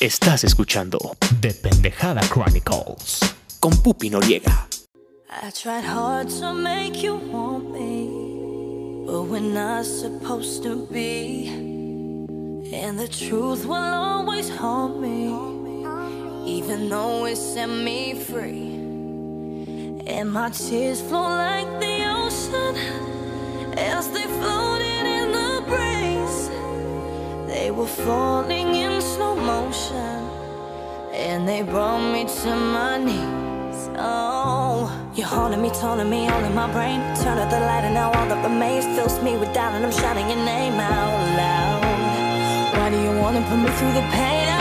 Estás escuchando The Pendejada Chronicles con Pupi Noriega. I tried hard to make you want me, but we're not supposed to be. And the truth will always haunt me, even though it set me free. And my tears flow like the ocean as they breeze. They were falling in slow motion, and they brought me to my knees. Oh, you're haunting me, taunting me, all in my brain. Turn out the light, and now all that remains fills me with doubt, and I'm shouting your name out loud. Why do you wanna put me through the pain?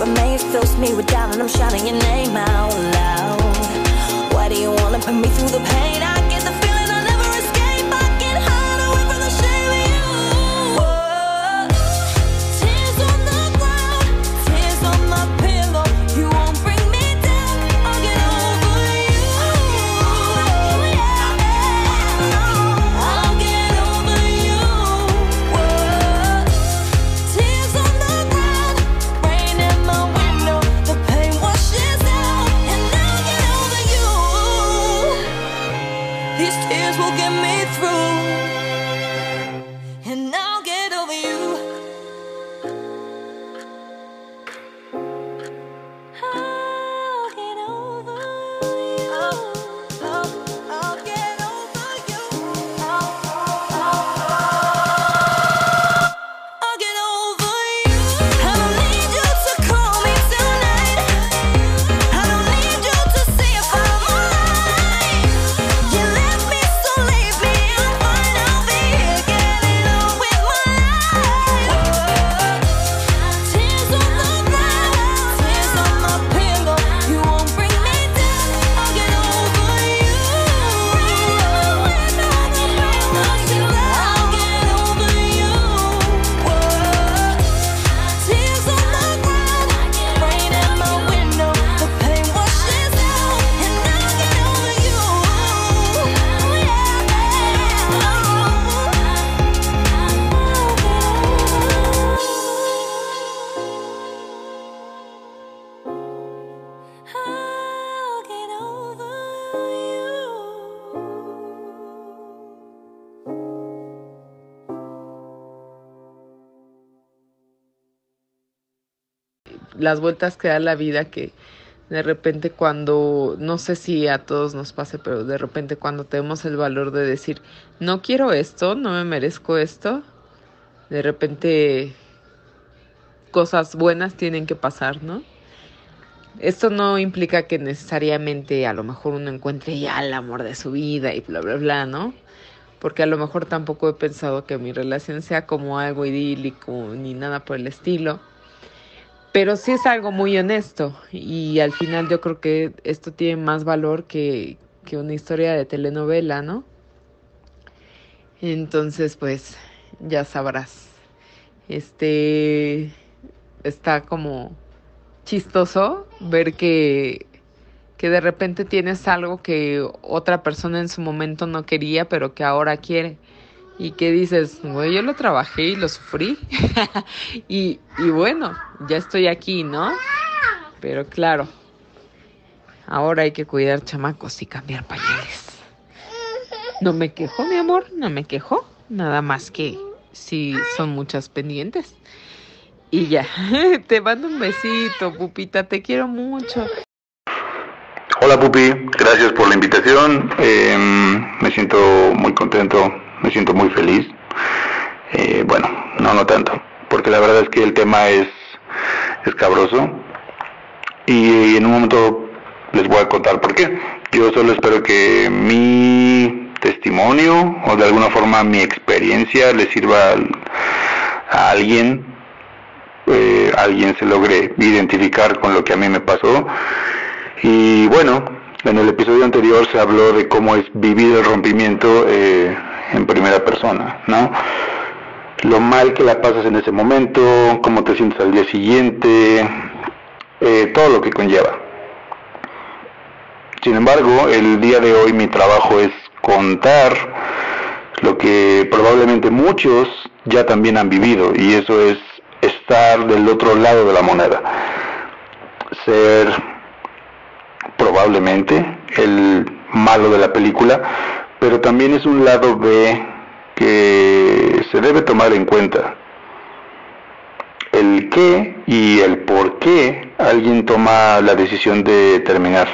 Remains fills me with doubt, and I'm shouting your name out loud. Why do you wanna put me through the pain? Las vueltas que da la vida que de repente cuando, no sé si a todos nos pase, pero de repente cuando tenemos el valor de decir, no quiero esto, no me merezco esto, de repente cosas buenas tienen que pasar, ¿no? Esto no implica que necesariamente a lo mejor uno encuentre ya el amor de su vida y bla, bla, bla, ¿no? Porque a lo mejor tampoco he pensado que mi relación sea como algo idílico ni nada por el estilo pero sí es algo muy honesto y al final yo creo que esto tiene más valor que, que una historia de telenovela, ¿no? Entonces, pues, ya sabrás. Este está como chistoso ver que, que de repente tienes algo que otra persona en su momento no quería, pero que ahora quiere. Y que dices, güey, yo lo trabajé y lo sufrí. y, bueno, ya estoy aquí, ¿no? Pero claro, ahora hay que cuidar chamacos y cambiar pañales. No me quejo, mi amor, no me quejo. Nada más que sí son muchas pendientes. Y ya, te mando un besito, pupita, te quiero mucho. Hola Pupi, gracias por la invitación. Eh, me siento muy contento, me siento muy feliz. Eh, bueno, no, no tanto, porque la verdad es que el tema es escabroso y en un momento les voy a contar por qué. Yo solo espero que mi testimonio o de alguna forma mi experiencia le sirva a alguien, eh, alguien se logre identificar con lo que a mí me pasó. Y bueno, en el episodio anterior se habló de cómo es vivir el rompimiento eh, en primera persona, ¿no? Lo mal que la pasas en ese momento, cómo te sientes al día siguiente, eh, todo lo que conlleva. Sin embargo, el día de hoy mi trabajo es contar lo que probablemente muchos ya también han vivido y eso es estar del otro lado de la moneda. Ser probablemente el malo de la película, pero también es un lado B que se debe tomar en cuenta. El qué y el por qué alguien toma la decisión de terminar,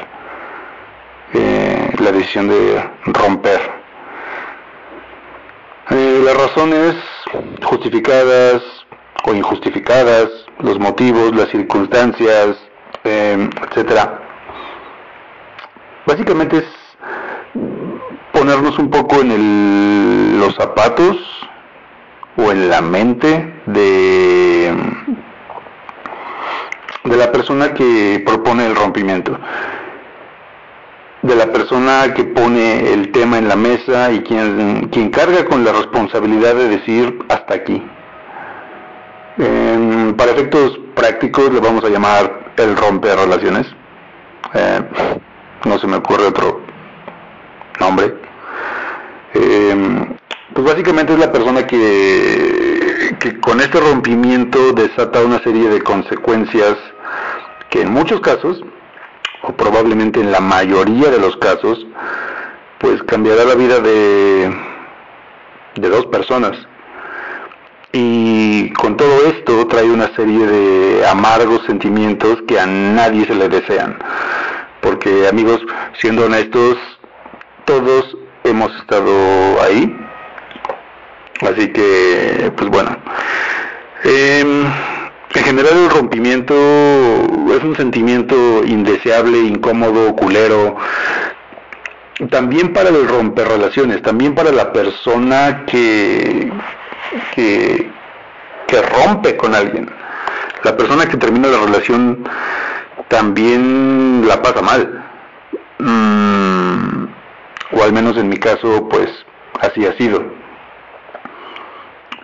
eh, la decisión de romper. Eh, las razones justificadas o injustificadas, los motivos, las circunstancias, eh, etcétera. Básicamente es ponernos un poco en el, los zapatos o en la mente de, la persona que propone el rompimiento, de la persona que pone el tema en la mesa y quien, quien carga con la responsabilidad de decir hasta aquí. Eh, para efectos prácticos le vamos a llamar el romper relaciones. Eh, no se me ocurre otro nombre. Eh, pues básicamente es la persona que, que con este rompimiento desata una serie de consecuencias que en muchos casos, o probablemente en la mayoría de los casos, pues cambiará la vida de, de dos personas. Y con todo esto trae una serie de amargos sentimientos que a nadie se le desean. Porque amigos, siendo honestos, todos hemos estado ahí. Así que, pues bueno. Em, en general el rompimiento es un sentimiento indeseable, incómodo, culero. También para el romper relaciones, también para la persona que, que, que rompe con alguien. La persona que termina la relación también la pasa mal. Mm, o al menos en mi caso, pues así ha sido.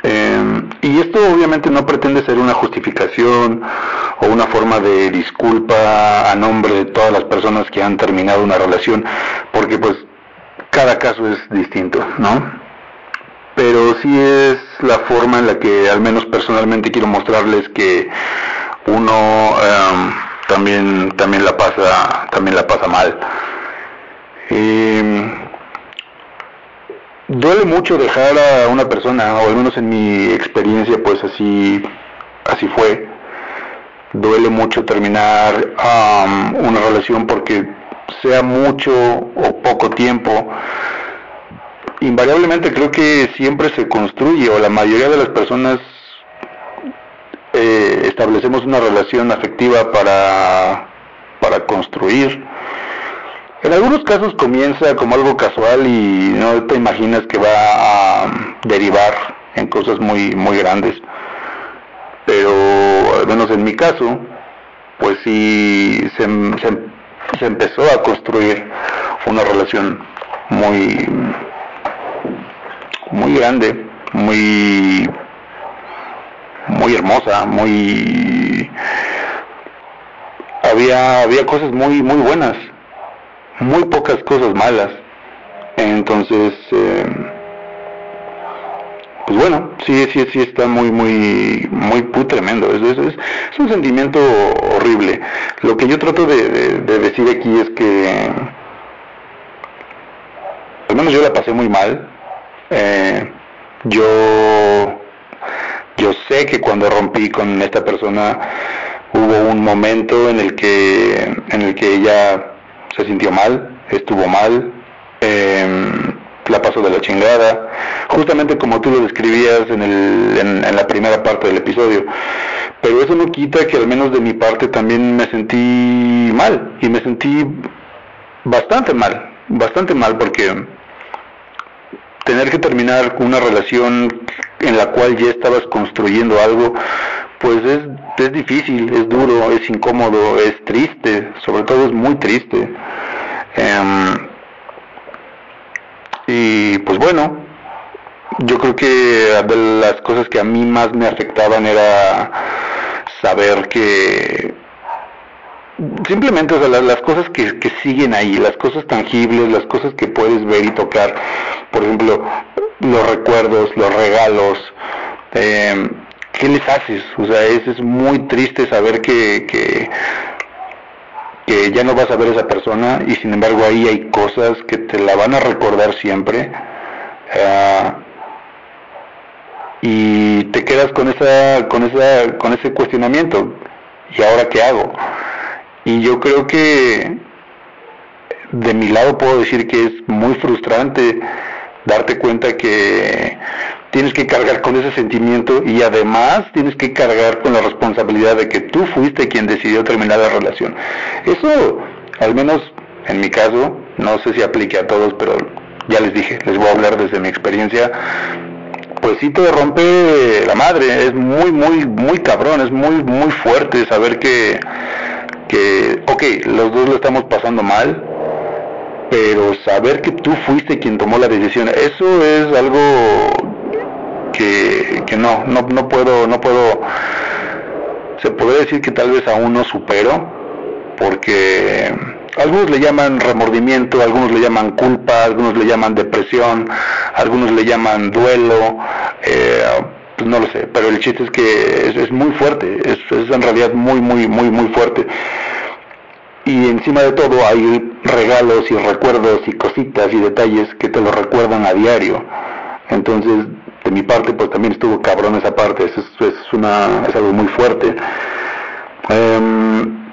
Eh, y esto obviamente no pretende ser una justificación o una forma de disculpa a nombre de todas las personas que han terminado una relación, porque pues cada caso es distinto, ¿no? Pero sí es la forma en la que al menos personalmente quiero mostrarles que uno eh, también también la pasa también la pasa mal. Eh, duele mucho dejar a una persona, o al menos en mi experiencia, pues así, así fue. Duele mucho terminar um, una relación porque sea mucho o poco tiempo. Invariablemente creo que siempre se construye, o la mayoría de las personas eh, establecemos una relación afectiva para, para construir en algunos casos comienza como algo casual y no te imaginas que va a derivar en cosas muy muy grandes. Pero al menos en mi caso, pues sí se, se, empezó a construir una relación muy muy grande, muy muy hermosa, muy había había cosas muy muy buenas muy pocas cosas malas. Entonces, eh, pues bueno, sí, sí, sí está muy, muy, muy, muy tremendo. Es, es, es, un sentimiento horrible. Lo que yo trato de, de, de decir aquí es que, al menos yo la pasé muy mal. Eh, yo, yo sé que cuando rompí con esta persona hubo un momento en el que, en el que ella se sintió mal, estuvo mal, em, la pasó de la chingada, justamente como tú lo describías en, el, en, la primera parte del episodio. Pero eso no quita que al menos de mi parte también me sentí mal y me sentí bastante mal, bastante mal porque tener que terminar una relación en la cual ya estabas construyendo algo, pues es, es difícil, es duro, es incómodo, es triste, sobre todo es muy triste. Em, y pues bueno, yo creo que de las cosas que a mí más me afectaban era saber que simplemente o sea, las, cosas que, que, siguen ahí, las cosas tangibles, las cosas que puedes ver y tocar, por ejemplo, los recuerdos, los regalos, eh, ¿qué les haces? O sea, es, es muy triste saber que, que, ya no vas a ver a esa persona y sin embargo ahí hay cosas que te la van a recordar siempre. Eh, y te quedas con esa con esa con ese cuestionamiento y ahora qué hago y yo creo que de mi lado puedo decir que es muy frustrante darte cuenta que tienes que cargar con ese sentimiento y además tienes que cargar con la responsabilidad de que tú fuiste quien decidió terminar la relación. Eso, al menos en mi caso, no sé si aplique a todos, pero ya les dije, les voy a hablar desde mi experiencia. Pues sí te rompe la madre, es muy, muy, muy cabrón, es muy, muy fuerte saber que, que, ok, los dos lo estamos pasando mal, pero saber que tú fuiste quien tomó la decisión, eso es algo que, que no, no, no puedo, no puedo, se podría decir que tal vez aún no supero, porque algunos le llaman remordimiento, algunos le llaman culpa, algunos le llaman depresión, algunos le llaman duelo, eh, pues no lo sé, pero el chiste es que es, muy fuerte, es, es, en realidad muy, muy, muy, muy fuerte y encima de todo hay regalos y recuerdos y cositas y detalles que te lo recuerdan a diario. Entonces, de mi parte, pues también estuvo cabrón esa parte, es, es, una, es algo muy fuerte. Em,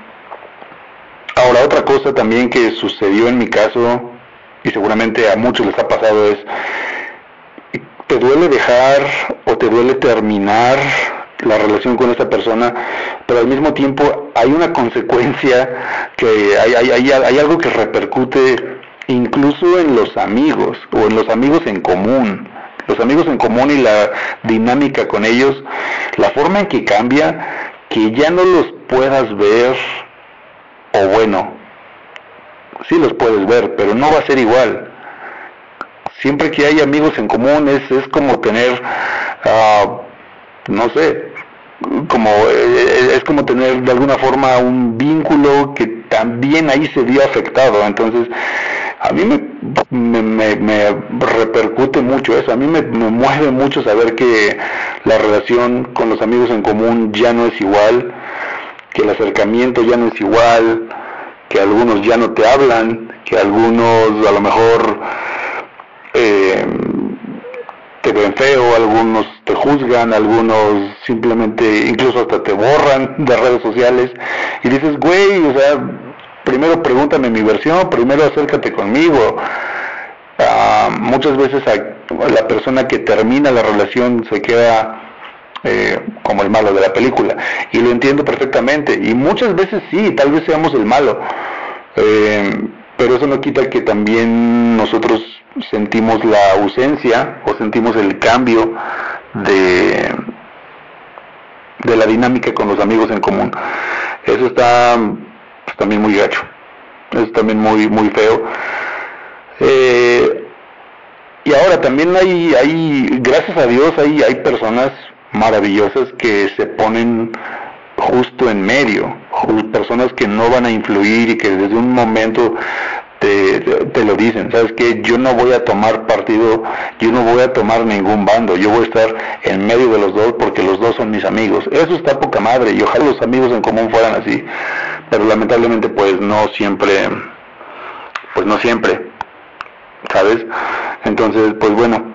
ahora, otra cosa también que sucedió en mi caso, y seguramente a muchos les ha pasado, es, ¿te duele dejar o te duele terminar la relación con esta persona, pero al mismo tiempo hay una consecuencia que hay, hay, hay, algo que repercute incluso en los amigos o en los amigos en común. Los amigos en común y la dinámica con ellos, la forma en que cambia, que ya no los puedas ver, o bueno, sí los puedes ver, pero no va a ser igual. Siempre que hay amigos en común es, es como tener... Uh, no sé, como eh, es como tener de alguna forma un vínculo que también ahí se vio afectado. Entonces, a mí me, me, me, repercute mucho eso, a mí me, mueve mucho saber que la relación con los amigos en común ya no es igual, que el acercamiento ya no es igual, que algunos ya no te hablan, que algunos a lo mejor eh, te ven feo, algunos te juzgan, algunos simplemente incluso hasta te borran de redes sociales. Y dices, güey, o sea, primero pregúntame mi versión, primero acércate conmigo. Ah, muchas veces la persona que termina la relación se queda eh, como el malo de la película y lo entiendo perfectamente y muchas veces sí, tal vez seamos el malo. Eh, pero eso no quita que también nosotros sentimos la ausencia o sentimos el cambio de, de la dinámica con los amigos en común. Eso está también muy gacho, es también muy, muy feo. Eh, y ahora también hay, hay, gracias a Dios, hay, hay personas maravillosas que se ponen justo en medio, personas que no van a influir y que desde un momento te, te, lo dicen, sabes que yo no voy a tomar partido, yo no voy a tomar ningún bando, yo voy a estar en medio de los dos porque los dos son mis amigos. Eso está poca madre y ojalá los amigos en común fueran así, pero lamentablemente pues no siempre, pues no siempre. ¿sabes? Entonces, pues bueno,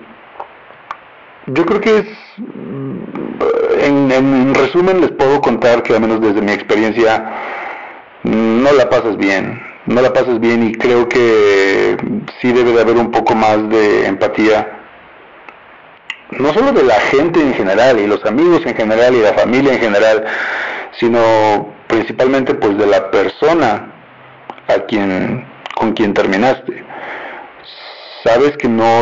yo creo que es, en, en resumen les puedo contar que al menos desde mi experiencia no la pasas bien, no la pasas bien y creo que sí debe de haber un poco más de empatía, no solo de la gente en general y los amigos en general y la familia en general, sino principalmente pues de la persona a quien con quien terminaste. Sabes que no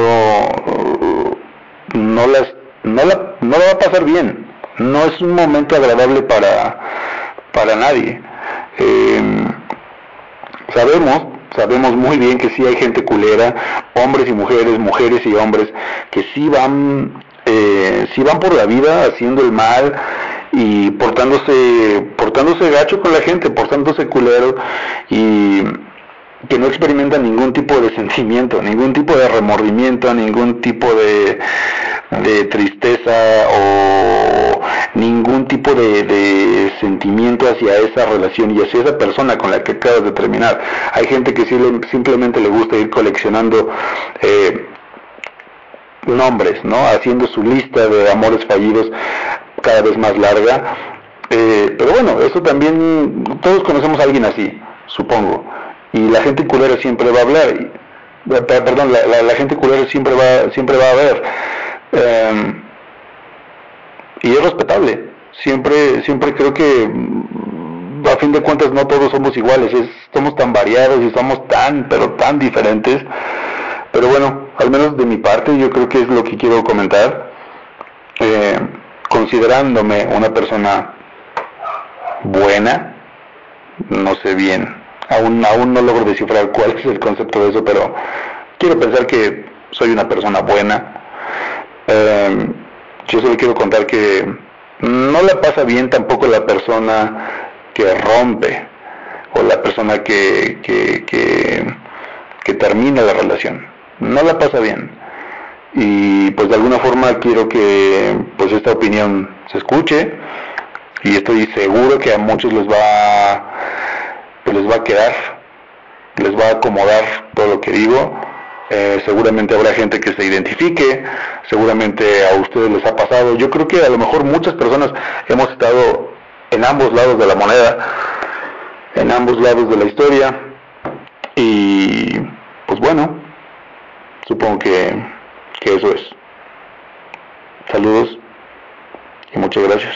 no las no la, no la va a pasar bien. No es un momento agradable para para nadie. Eh, sabemos, sabemos muy bien que sí hay gente culera, hombres y mujeres, mujeres y hombres, que sí van, eh, sí van por la vida haciendo el mal y portándose, portándose gacho con la gente, portándose culero y que no experimentan ningún tipo de sentimiento, ningún tipo de remordimiento, ningún tipo de, de tristeza o ningún tipo de, sentimiento hacia esa relación y hacia esa persona con la que acabas de terminar. Hay gente que simplemente le gusta ir coleccionando eh, nombres, ¿no? Haciendo su lista de amores fallidos cada vez más larga. Eh, pero bueno, eso también, todos conocemos a alguien así, supongo. Y la gente culera siempre va a hablar. Eh, perdón, la, gente culera siempre va, siempre va a ver. Em, y es respetable. Siempre, siempre creo que mm, a fin de cuentas no todos somos iguales, somos tan variados y somos tan, pero tan diferentes. Pero bueno, al menos de mi parte yo creo que es lo que quiero comentar. Eh, considerándome una persona buena, no sé bien, aún, aún no logro descifrar cuál es el concepto de eso, pero quiero pensar que soy una persona buena. Eh, yo solo quiero contar que no la pasa bien tampoco la persona que rompe o la persona que, que, que, termina la relación. No la pasa bien. Y pues de alguna forma quiero que pues esta opinión se escuche y estoy seguro que a muchos les va, pues, les va a quedar, les va a acomodar todo lo que digo eh, seguramente habrá gente que se identifique, seguramente a ustedes les ha pasado. Yo creo que a lo mejor muchas personas hemos estado en ambos lados de la moneda, en ambos lados de la historia. Y pues bueno, supongo que, que eso es. Saludos y muchas gracias.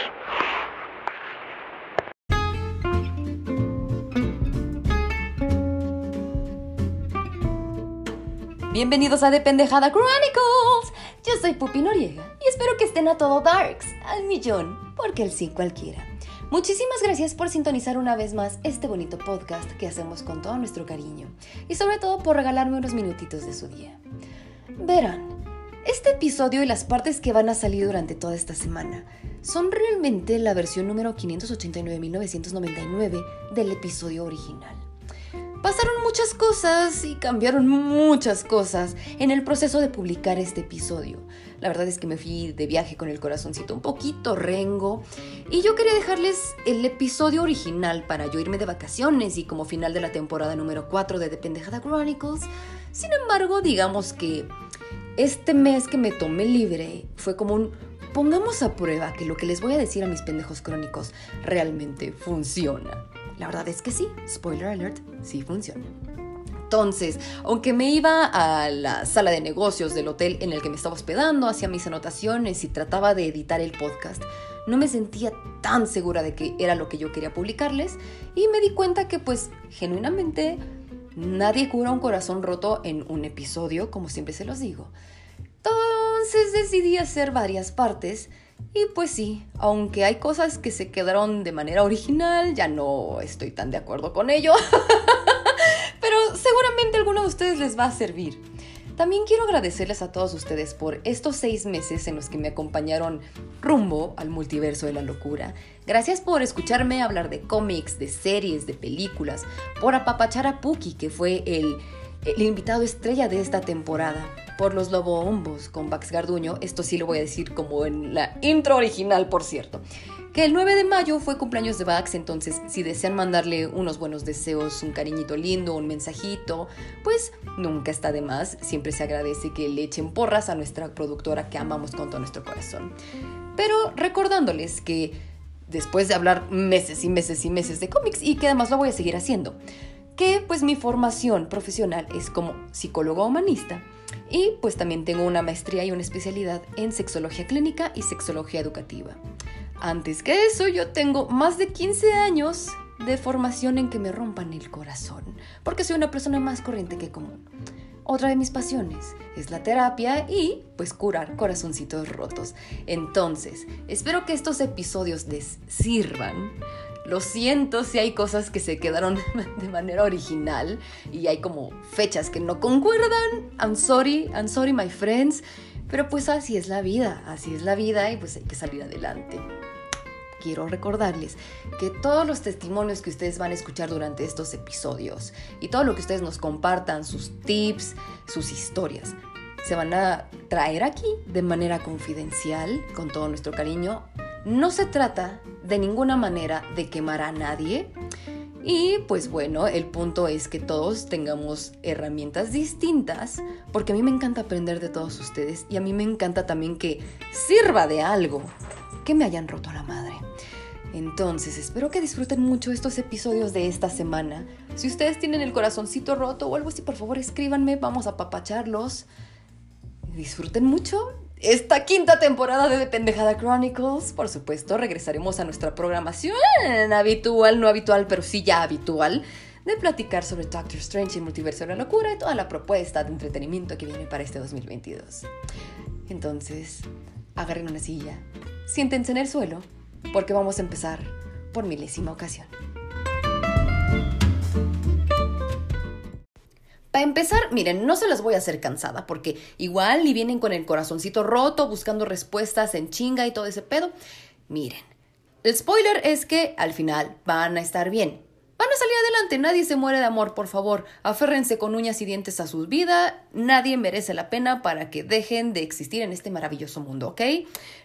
Bienvenidos a Dependejada Chronicles. Yo soy Pupi Noriega y espero que estén a todo Darks, al millón, porque el sí cualquiera. Muchísimas gracias por sintonizar una vez más este bonito podcast que hacemos con todo nuestro cariño y sobre todo por regalarme unos minutitos de su día. Verán, este episodio y las partes que van a salir durante toda esta semana son realmente la versión número 589.999 del episodio original. Pasaron muchas cosas y cambiaron muchas cosas en el proceso de publicar este episodio. La verdad es que me fui de viaje con el corazoncito un poquito rengo y yo quería dejarles el episodio original para yo irme de vacaciones y como final de la temporada número 4 de The Pendejada Chronicles. Sin embargo, digamos que este mes que me tomé libre fue como un pongamos a prueba que lo que les voy a decir a mis pendejos crónicos realmente funciona. La verdad es que sí, spoiler alert, sí funciona. Entonces, aunque me iba a la sala de negocios del hotel en el que me estaba hospedando, hacía mis anotaciones y trataba de editar el podcast, no me sentía tan segura de que era lo que yo quería publicarles y me di cuenta que pues genuinamente nadie cura un corazón roto en un episodio, como siempre se los digo. Entonces decidí hacer varias partes y pues sí, aunque hay cosas que se quedaron de manera original, ya no estoy tan de acuerdo con ello. Pero seguramente a alguno de ustedes les va a servir. También quiero agradecerles a todos ustedes por estos seis meses en los que me acompañaron rumbo al multiverso de la locura. Gracias por escucharme hablar de cómics, de series, de películas, por apapachar a Puki, que fue el invitado estrella de esta temporada por los Lobo Lobombos con Bax Garduño. Esto sí lo voy a decir como en la intro original, por cierto. Que el 9 de mayo fue cumpleaños de Bax, entonces si desean mandarle unos buenos deseos, un cariñito lindo, un mensajito, pues nunca está de más, siempre se agradece que le echen porras a nuestra productora que amamos con todo nuestro corazón. Pero recordándoles que después de hablar meses y meses y meses de cómics y que además lo voy a seguir haciendo, que pues mi formación profesional es como psicólogo humanista y pues también tengo una maestría y una especialidad en sexología clínica y sexología educativa. Antes que eso, yo tengo más de 15 años de formación en que me rompan el corazón, porque soy una persona más corriente que común. Otra de mis pasiones es la terapia y pues curar corazoncitos rotos. Entonces, espero que estos episodios les sirvan. Lo siento si hay cosas que se quedaron de manera original y hay como fechas que no concuerdan. I'm sorry, I'm sorry my friends. Pero pues así es la vida, así es la vida y pues hay que salir adelante quiero recordarles que todos los testimonios que ustedes van a escuchar durante estos episodios y todo lo que ustedes nos compartan, sus tips, sus historias, se van a traer aquí de manera confidencial, con todo nuestro cariño. No se trata de ninguna manera de quemar a nadie. Y pues bueno, el punto es que todos tengamos herramientas distintas, porque a mí me encanta aprender de todos ustedes y a mí me encanta también que sirva de algo que me hayan roto la madre. Entonces, espero que disfruten mucho estos episodios de esta semana. Si ustedes tienen el corazoncito roto o algo así, por favor escríbanme, vamos a papacharlos. Disfruten mucho esta quinta temporada de Pendejada Chronicles. Por supuesto, regresaremos a nuestra programación habitual, no habitual, pero sí ya habitual, de platicar sobre Doctor Strange y Multiverso de la Locura y toda la propuesta de entretenimiento que viene para este 2022. Entonces, agarren una silla, siéntense en el suelo porque vamos a empezar por milésima ocasión. Para empezar, miren, no se las voy a hacer cansada, porque igual y vienen con el corazoncito roto, buscando respuestas en chinga y todo ese pedo. Miren, el spoiler es que al final van a estar bien. Van a salir adelante, nadie se muere de amor, por favor. Aférrense con uñas y dientes a su vida, nadie merece la pena para que dejen de existir en este maravilloso mundo, ¿ok?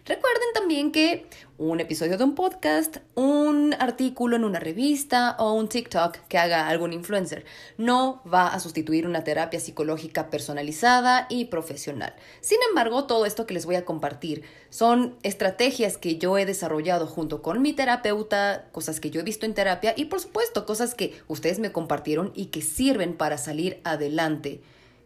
Recuerden también que un episodio de un podcast, un artículo en una revista o un TikTok que haga algún influencer no va a sustituir una terapia psicológica personalizada y profesional. Sin embargo, todo esto que les voy a compartir son estrategias que yo he desarrollado junto con mi terapeuta, cosas que yo he visto en terapia y por supuesto cosas que ustedes me compartieron y que sirven para salir adelante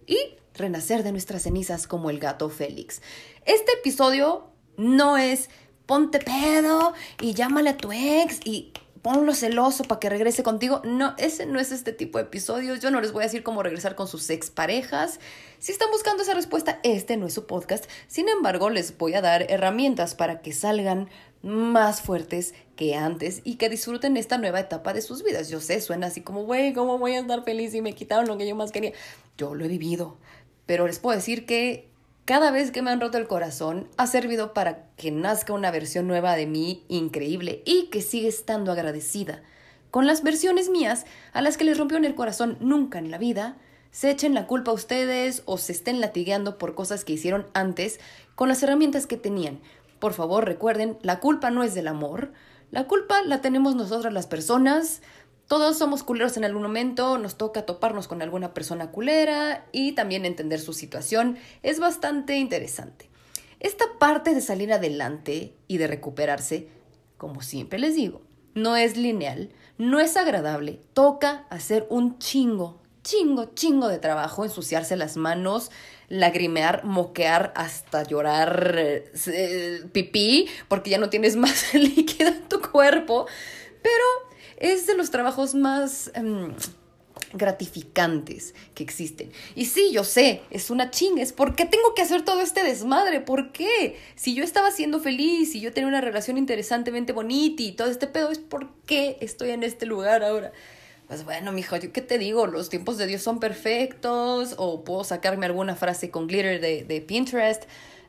y renacer de nuestras cenizas como el gato Félix. Este episodio no es ponte pedo y llámale a tu ex y ponlo celoso para que regrese contigo. No, ese no es este tipo de episodios. Yo no les voy a decir cómo regresar con sus exparejas. Si están buscando esa respuesta, este no es su podcast. Sin embargo, les voy a dar herramientas para que salgan más fuertes que antes y que disfruten esta nueva etapa de sus vidas. Yo sé, suena así como, güey, ¿cómo voy a estar feliz y me quitaron lo que yo más quería? Yo lo he vivido, pero les puedo decir que cada vez que me han roto el corazón ha servido para que nazca una versión nueva de mí increíble y que sigue estando agradecida. Con las versiones mías, a las que les rompió en el corazón nunca en la vida, se echen la culpa a ustedes o se estén latigueando por cosas que hicieron antes con las herramientas que tenían. Por favor, recuerden, la culpa no es del amor, la culpa la tenemos nosotras las personas, todos somos culeros en algún momento, nos toca toparnos con alguna persona culera y también entender su situación. Es bastante interesante. Esta parte de salir adelante y de recuperarse, como siempre les digo, no es lineal, no es agradable, toca hacer un chingo, chingo, chingo de trabajo, ensuciarse las manos, lagrimear, moquear, hasta llorar eh, pipí, porque ya no tienes más líquido en tu cuerpo, pero es de los trabajos más... Em, gratificantes que existen. Y sí, yo sé, es una chinga, ¿por qué tengo que hacer todo este desmadre? ¿Por qué? Si yo estaba siendo feliz, si yo tenía una relación interesantemente bonita y todo este pedo, es por qué estoy en este lugar ahora. Pues bueno, mijo, ¿yo qué te digo? Los tiempos de Dios son perfectos, o puedo sacarme alguna frase con glitter de, de Pinterest.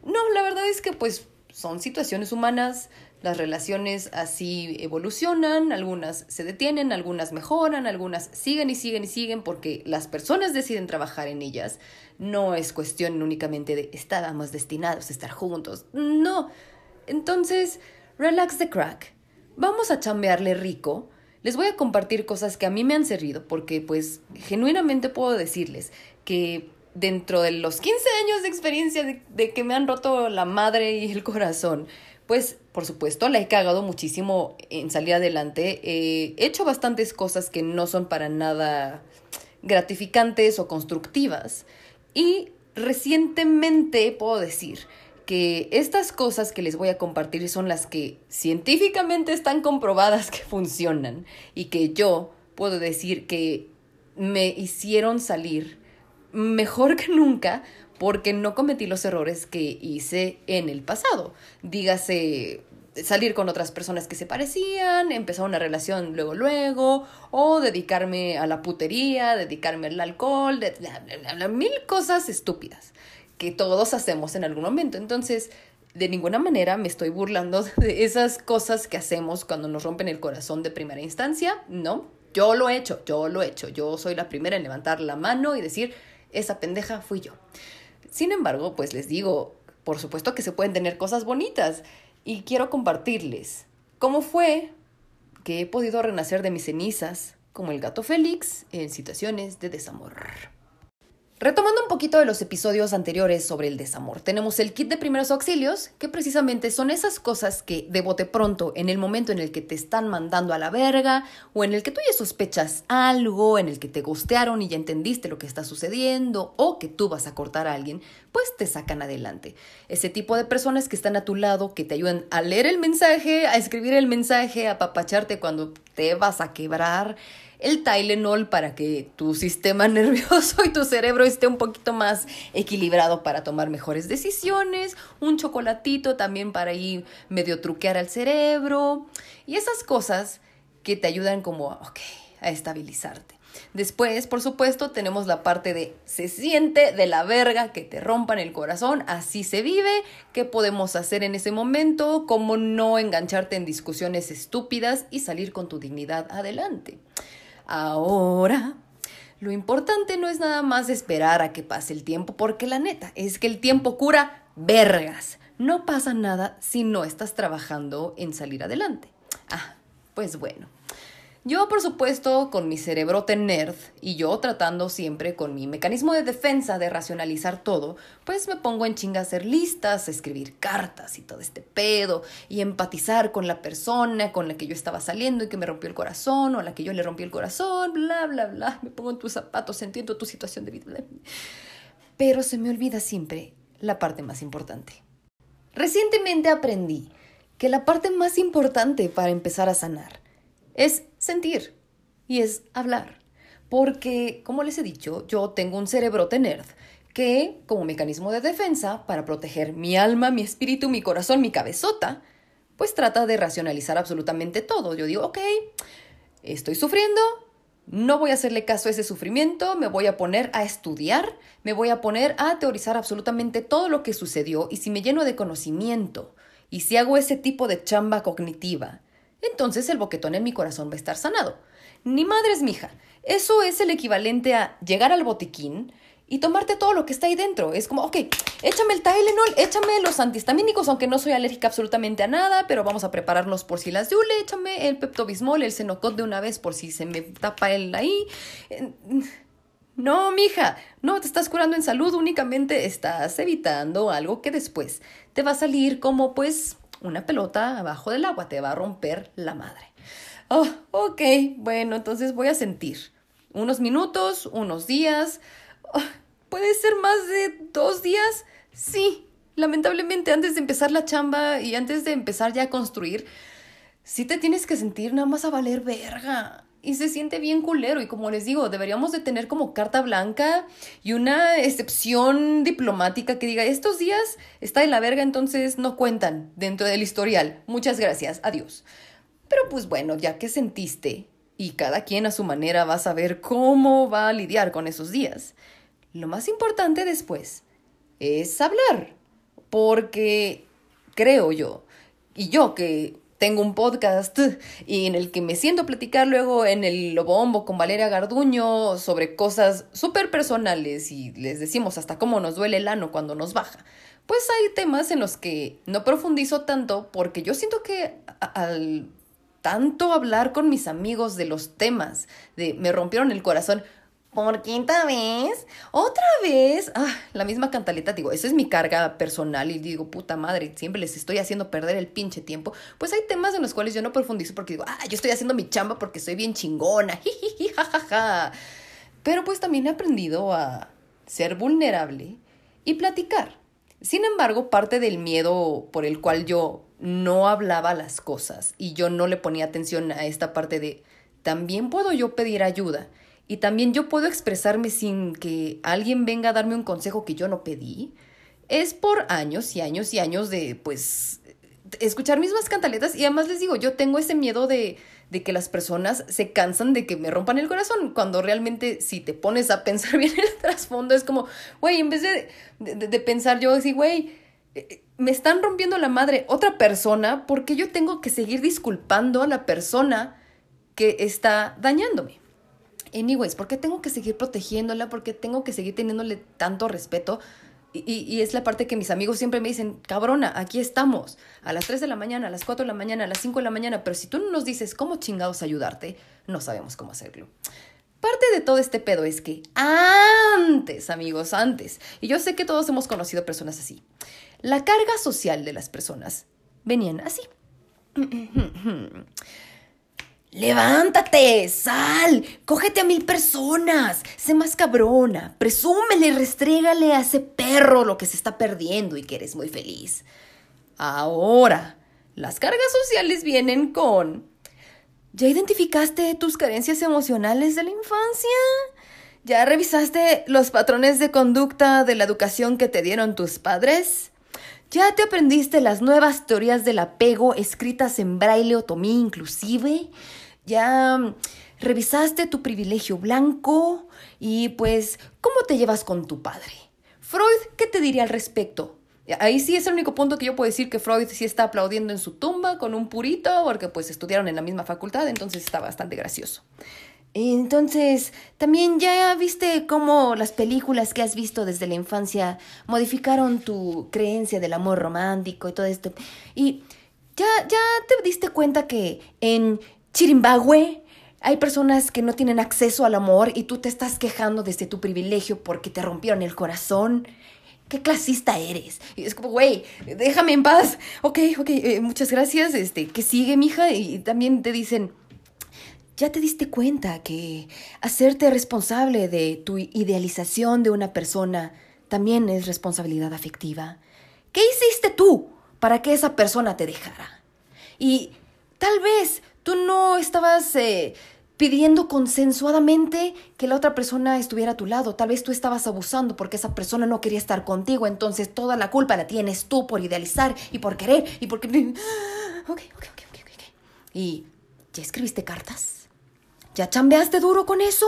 No, la verdad es que pues son situaciones humanas, las relaciones así evolucionan, algunas se detienen, algunas mejoran, algunas siguen y siguen y siguen porque las personas deciden trabajar en ellas. No es cuestión únicamente de estábamos destinados a estar juntos. No. Entonces, relax the crack. vamos a chambearle rico. Les voy a compartir cosas que a mí me han servido, porque pues genuinamente puedo decirles que dentro de los 15 años de experiencia de, que me han roto la madre y el corazón, pues por supuesto la he cagado muchísimo en salir adelante. he hecho bastantes cosas que no son para nada gratificantes o constructivas. Y recientemente puedo decir que estas cosas que les voy a compartir son las que científicamente están comprobadas que funcionan y que yo puedo decir que me hicieron salir mejor que nunca porque no cometí los errores que hice en el pasado. Dígase salir con otras personas que se parecían, empezar una relación luego luego, o dedicarme a la putería, dedicarme al alcohol, de, mil cosas estúpidas que todos hacemos en algún momento. Entonces, de ninguna manera me estoy burlando de esas cosas que hacemos cuando nos rompen el corazón de primera instancia. No, yo lo he hecho, yo lo he hecho. Yo soy la primera en levantar la mano y decir, esa pendeja fui yo. Sin embargo, pues les digo, por supuesto que se pueden tener cosas bonitas y quiero compartirles cómo fue que he podido renacer de mis cenizas como el gato Félix en situaciones de desamor. Retomando un poquito de los episodios anteriores sobre el desamor, tenemos el kit de primeros auxilios, que precisamente son esas cosas que de bote pronto, en el momento en el que te están mandando a la verga, o en el que tú ya sospechas algo, en el que te gustearon y ya entendiste lo que está sucediendo, o que tú vas a cortar a alguien, pues te sacan adelante. Ese tipo de personas que están a tu lado, que te ayudan a leer el mensaje, a escribir el mensaje, a papacharte cuando te vas a quebrar el Tylenol para que tu sistema nervioso y tu cerebro esté un poquito más equilibrado para tomar mejores decisiones, un chocolatito también para ir medio truquear al cerebro y esas cosas que te ayudan como, a estabilizarte. Después, por supuesto, tenemos la parte de se siente de la verga que te rompan el corazón, así se vive, qué podemos hacer en ese momento, cómo no engancharte en discusiones estúpidas y salir con tu dignidad adelante. Ahora, lo importante no es nada más esperar a que pase el tiempo, porque la neta es que el tiempo cura vergas. No pasa nada si no estás trabajando en salir adelante. Ah, pues bueno. Yo, por supuesto, con mi cerebrote nerd y yo tratando siempre con mi mecanismo de defensa de racionalizar todo, pues me pongo en chinga a hacer listas, a escribir cartas y todo este pedo y empatizar con la persona con la que yo estaba saliendo y que me rompió el corazón o a la que yo le rompí el corazón, bla, bla, bla. Me pongo en tus zapatos, entiendo tu situación de vida. Pero se me olvida siempre la parte más importante. Recientemente aprendí que la parte más importante para empezar a sanar es sentir y es hablar. Porque, como les he dicho, yo tengo un cerebro nerd que, como mecanismo de defensa, para proteger mi alma, mi espíritu, mi corazón, mi cabezota, pues trata de racionalizar absolutamente todo. Yo digo, ok, estoy sufriendo, no voy a hacerle caso a ese sufrimiento, me voy a poner a estudiar, me voy a poner a teorizar absolutamente todo lo que sucedió y si me lleno de conocimiento y si hago ese tipo de chamba cognitiva entonces el boquetón en mi corazón va a estar sanado. Ni madres, mija. Eso es el equivalente a llegar al botiquín y tomarte todo lo que está ahí dentro. Es como, ok, échame el Tylenol, échame los antihistamínicos, aunque no soy alérgica absolutamente a nada, pero vamos a prepararlos por si las yule, échame el Pepto-Bismol, el Senocot de una vez por si se me tapa el ahí. No, mija, no te estás curando en salud, únicamente estás evitando algo que después te va a salir como pues una pelota abajo del agua, te va a romper la madre. Oh, ok, bueno, entonces voy a sentir. Unos minutos, unos días. Oh, ¿Puede ser más de dos días? Sí, lamentablemente antes de empezar la chamba y antes de empezar ya a construir, sí te tienes que sentir nada más a valer verga y se siente bien culero. Y como les digo, deberíamos de tener como carta blanca y una excepción diplomática que diga, estos días está de la verga, entonces no cuentan dentro del historial. Muchas gracias, adiós. Pero pues bueno, ya que sentiste, y cada quien a su manera va a saber cómo va a lidiar con esos días, lo más importante después es hablar. Porque creo yo, y yo que tengo un podcast y en el que me siento a platicar luego en el Lobombo con Valeria Garduño sobre cosas súper personales y les decimos hasta cómo nos duele el ano cuando nos baja. Pues hay temas en los que no profundizo tanto porque yo siento que al tanto hablar con mis amigos de los temas, de me rompieron el corazón. ¿Por quinta vez? ¿Otra vez? Ah, la misma cantaleta, digo, esa es mi carga personal y digo, puta madre, siempre les estoy haciendo perder el pinche tiempo. Pues hay temas en los cuales yo no profundizo porque digo, ah, yo estoy haciendo mi chamba porque soy bien chingona, jajaja. Pero pues también he aprendido a ser vulnerable y platicar. Sin embargo, parte del miedo por el cual yo no hablaba las cosas y yo no le ponía atención a esta parte de también puedo yo pedir ayuda y también yo puedo expresarme sin que alguien venga a darme un consejo que yo no pedí, es por años y años y años de pues escuchar mismas cantaletas y además les digo, yo tengo ese miedo de, de que las personas se cansan de que me rompan el corazón, cuando realmente si te pones a pensar bien el trasfondo es como, güey, en vez de, de, pensar yo así, güey, eh, eh, me están rompiendo la madre otra persona porque yo tengo que seguir disculpando a la persona que está dañándome. Anyways, ¿por qué tengo que seguir protegiéndola? ¿Por qué tengo que seguir teniéndole tanto respeto? Y, es la parte que mis amigos siempre me dicen, cabrona, aquí estamos, a las 3 de la mañana, a las 4 de la mañana, a las 5 de la mañana, pero si tú no nos dices cómo chingados ayudarte, no sabemos cómo hacerlo. Parte de todo este pedo es que antes, amigos, antes, y yo sé que todos hemos conocido personas así, la carga social de las personas venían así. Levántate, sal, cógete a mil personas, sé más cabrona, presúmele, restrégale a ese perro lo que se está perdiendo y que eres muy feliz. Ahora, las cargas sociales vienen con... ¿Ya identificaste tus carencias emocionales de la infancia? ¿Ya revisaste los patrones de conducta de la educación que te dieron tus padres? ¿Ya te aprendiste las nuevas teorías del apego escritas en braille o tomí inclusive? ¿Ya mm, revisaste tu privilegio blanco? Y pues, ¿cómo te llevas con tu padre? Freud, ¿qué te diría al respecto? Ahí sí es el único punto que yo puedo decir que Freud sí está aplaudiendo en su tumba con un purito, porque pues estudiaron en la misma facultad, entonces está bastante gracioso. Entonces, también ya viste cómo las películas que has visto desde la infancia modificaron tu creencia del amor romántico y todo esto. Y ya, ya te diste cuenta que en Chirimbahue hay personas que no tienen acceso al amor y tú te estás quejando desde tu privilegio porque te rompieron el corazón. ¿Qué clasista eres? Y es como, güey, déjame en paz. Ok, ok, eh, muchas gracias. Este, que sigue, mija. Y también te dicen, ¿Ya te diste cuenta que hacerte responsable de tu idealización de una persona también es responsabilidad afectiva? ¿Qué hiciste tú para que esa persona te dejara? Y tal vez tú no estabas eh, pidiendo consensuadamente que la otra persona estuviera a tu lado. Tal vez tú estabas abusando porque esa persona no quería estar contigo. Entonces toda la culpa la tienes tú por idealizar y por querer y porque... Ok, ok, ok, ok, ok. ¿Y ya escribiste cartas? ¿Ya chambeaste duro con eso?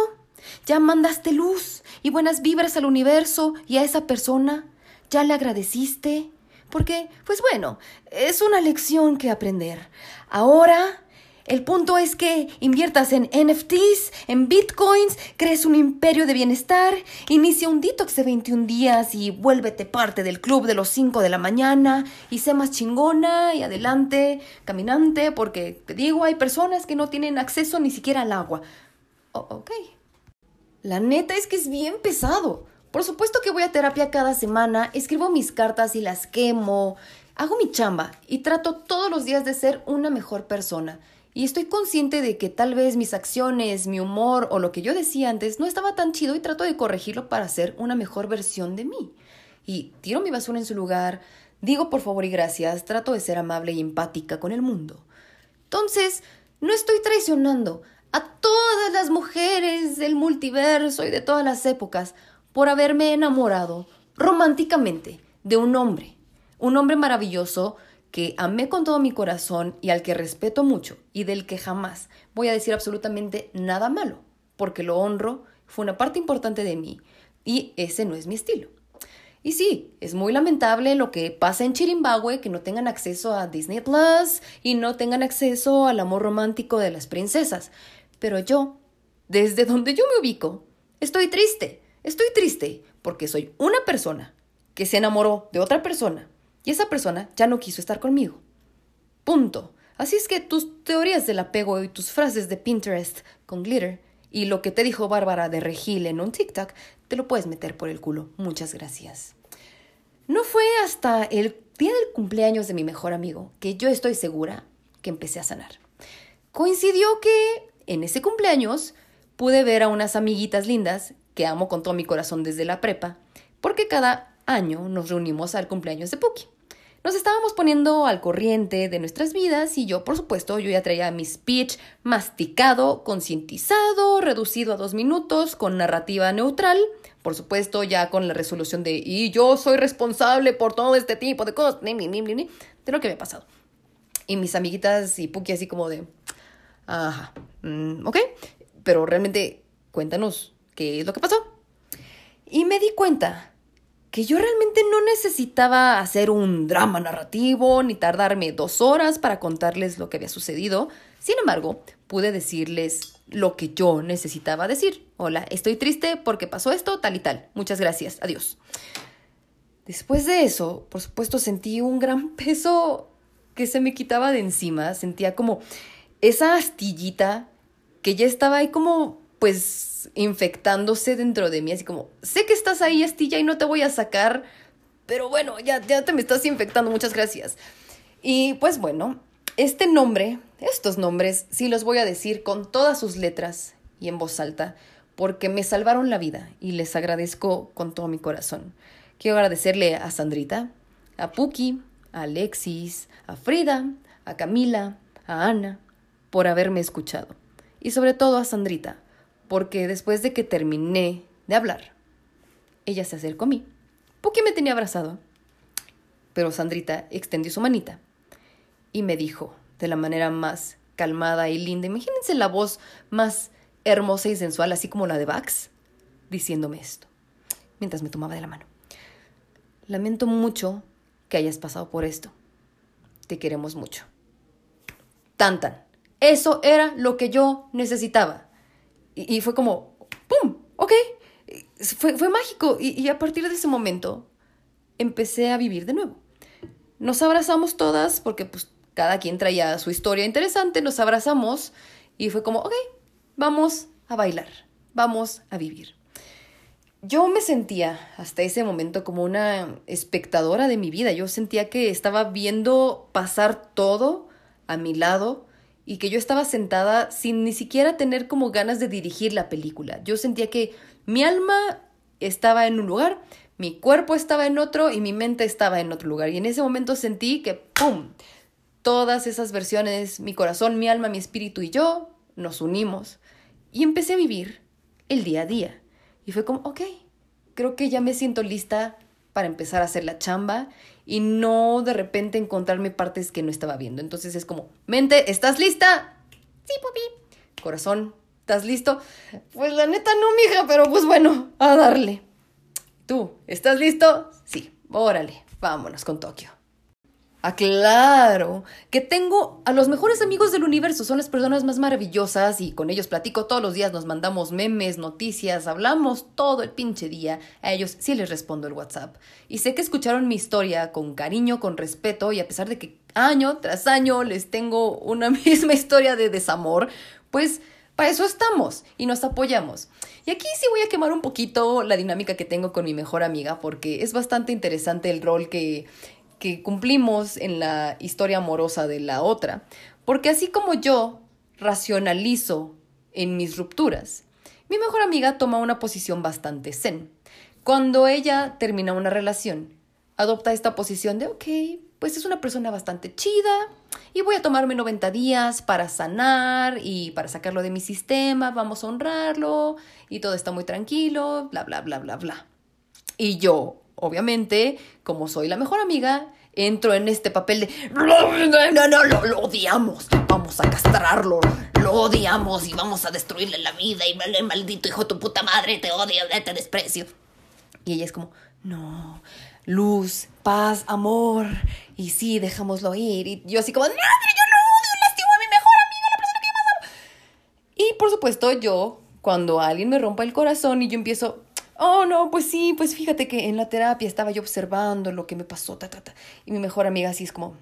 ¿Ya mandaste luz y buenas vibras al universo y a esa persona? ¿Ya le agradeciste? Porque, pues bueno, es una lección que aprender. Ahora el punto es que inviertas en NFTs, en bitcoins, crees un imperio de bienestar, inicia un detox de 21 días y vuélvete parte del club de los 5 de la mañana y sé más chingona y adelante, caminante, porque te digo, hay personas que no tienen acceso ni siquiera al agua. ok. La neta es que es bien pesado. Por supuesto que voy a terapia cada semana, escribo mis cartas y las quemo, hago mi chamba y trato todos los días de ser una mejor persona. Y estoy consciente de que tal vez mis acciones, mi humor o lo que yo decía antes no estaba tan chido y trato de corregirlo para ser una mejor versión de mí. Y tiro mi basura en su lugar, digo por favor y gracias, trato de ser amable y empática con el mundo. Entonces, no estoy traicionando a todas las mujeres del multiverso y de todas las épocas por haberme enamorado románticamente de un hombre. Un hombre maravilloso que amé con todo mi corazón y al que respeto mucho y del que jamás voy a decir absolutamente nada malo, porque lo honro, fue una parte importante de mí y ese no es mi estilo. Y sí, es muy lamentable lo que pasa en Chirimbahue, que no tengan acceso a Disney Plus y no tengan acceso al amor romántico de las princesas. Pero yo, desde donde yo me ubico, estoy triste. Estoy triste porque soy una persona que se enamoró de otra persona y esa persona ya no quiso estar conmigo. Punto. Así es que tus teorías del apego y tus frases de Pinterest con glitter y lo que te dijo Bárbara de Regil en un TikTok, te lo puedes meter por el culo. Muchas gracias. No fue hasta el día del cumpleaños de mi mejor amigo que yo estoy segura que empecé a sanar. Coincidió que en ese cumpleaños pude ver a unas amiguitas lindas que amo con todo mi corazón desde la prepa, porque cada año nos reunimos al cumpleaños de Puki. Nos estábamos poniendo al corriente de nuestras vidas y yo, por supuesto, yo ya traía mi speech masticado, concientizado, reducido a dos minutos, con narrativa neutral, por supuesto, ya con la resolución de y yo soy responsable por todo este tipo de cosas, de lo que me ha pasado. Y mis amiguitas y Puki así como de, ajá, mm, ok, pero realmente cuéntanos qué es lo que pasó. Y me di cuenta que yo realmente no necesitaba hacer un drama narrativo ni tardarme dos horas para contarles lo que había sucedido. Sin embargo, pude decirles lo que yo necesitaba decir. Hola, estoy triste porque pasó esto, tal y tal. Muchas gracias. Adiós. Después de eso, por supuesto, sentí un gran peso que se me quitaba de encima. Sentía como esa astillita que ya estaba ahí como, pues, infectándose dentro de mí, así como, sé que estás ahí, Astilla, y no te voy a sacar, pero bueno, ya, ya te me estás infectando, muchas gracias. Y pues bueno, este nombre, estos nombres, sí los voy a decir con todas sus letras y en voz alta, porque me salvaron la vida y les agradezco con todo mi corazón. Quiero agradecerle a Sandrita, a Puki, a Alexis, a Frida, a Camila, a Ana, por haberme escuchado. Y sobre todo a Sandrita, porque después de que terminé de hablar, ella se acercó a mí. Puki me tenía abrazado, pero Sandrita extendió su manita y me dijo de la manera más calmada y linda, imagínense la voz más hermosa y sensual, así como la de Bax, diciéndome esto, mientras me tomaba de la mano. Lamento mucho que hayas pasado por esto. Te queremos mucho. Tan tan. Eso era lo que yo necesitaba. Y, fue como, ¡pum! Ok. Fue, fue mágico. Y, a partir de ese momento empecé a vivir de nuevo. Nos abrazamos todas porque pues cada quien traía su historia interesante, nos abrazamos y fue como, ok, vamos a bailar, vamos a vivir. Yo me sentía hasta ese momento como una espectadora de mi vida, yo sentía que estaba viendo pasar todo a mi lado y que yo estaba sentada sin ni siquiera tener como ganas de dirigir la película. Yo sentía que mi alma estaba en un lugar, mi cuerpo estaba en otro y mi mente estaba en otro lugar. Y en ese momento sentí que, ¡pum!, todas esas versiones, mi corazón, mi alma, mi espíritu y yo, nos unimos y empecé a vivir el día a día. Y fue como, ok, creo que ya me siento lista para empezar a hacer la chamba y no de repente encontrarme partes que no estaba viendo. Entonces es como, mente, ¿estás lista? Sí, papi. Corazón, ¿estás listo? Pues la neta no, mija, pero pues bueno, a darle. ¿Tú, estás listo? Sí, órale, vámonos con Tokio. Ah, claro, que tengo a los mejores amigos del universo, son las personas más maravillosas y con ellos platico todos los días, nos mandamos memes, noticias, hablamos todo el pinche día. A ellos sí les respondo el WhatsApp. Y sé que escucharon mi historia con cariño, con respeto y a pesar de que año tras año les tengo una misma historia de desamor, pues para eso estamos y nos apoyamos. Y aquí sí voy a quemar un poquito la dinámica que tengo con mi mejor amiga porque es bastante interesante el rol que que cumplimos en la historia amorosa de la otra, porque así como yo racionalizo en mis rupturas, mi mejor amiga toma una posición bastante zen. Cuando ella termina una relación, adopta esta posición de, ok, pues es una persona bastante chida y voy a tomarme 90 días para sanar y para sacarlo de mi sistema, vamos a honrarlo y todo está muy tranquilo, bla, bla, bla, bla, bla. Y yo, obviamente, como soy la mejor amiga, entro en este papel de no, no, no, lo, lo odiamos, vamos a castrarlo, lo odiamos y vamos a destruirle la vida y maldito hijo de tu puta madre, te odio, te desprecio. Y ella es como, no, luz, paz, amor, y sí, dejámoslo ir. Y yo así como, no, yo no odio, lastimo a mi mejor amiga, la persona que más amo. Y por supuesto yo, cuando alguien me rompa el corazón y yo empiezo, Oh, no, pues sí, pues fíjate que en la terapia estaba yo observando lo que me pasó, ta, ta, ta. Y mi mejor amiga así es como,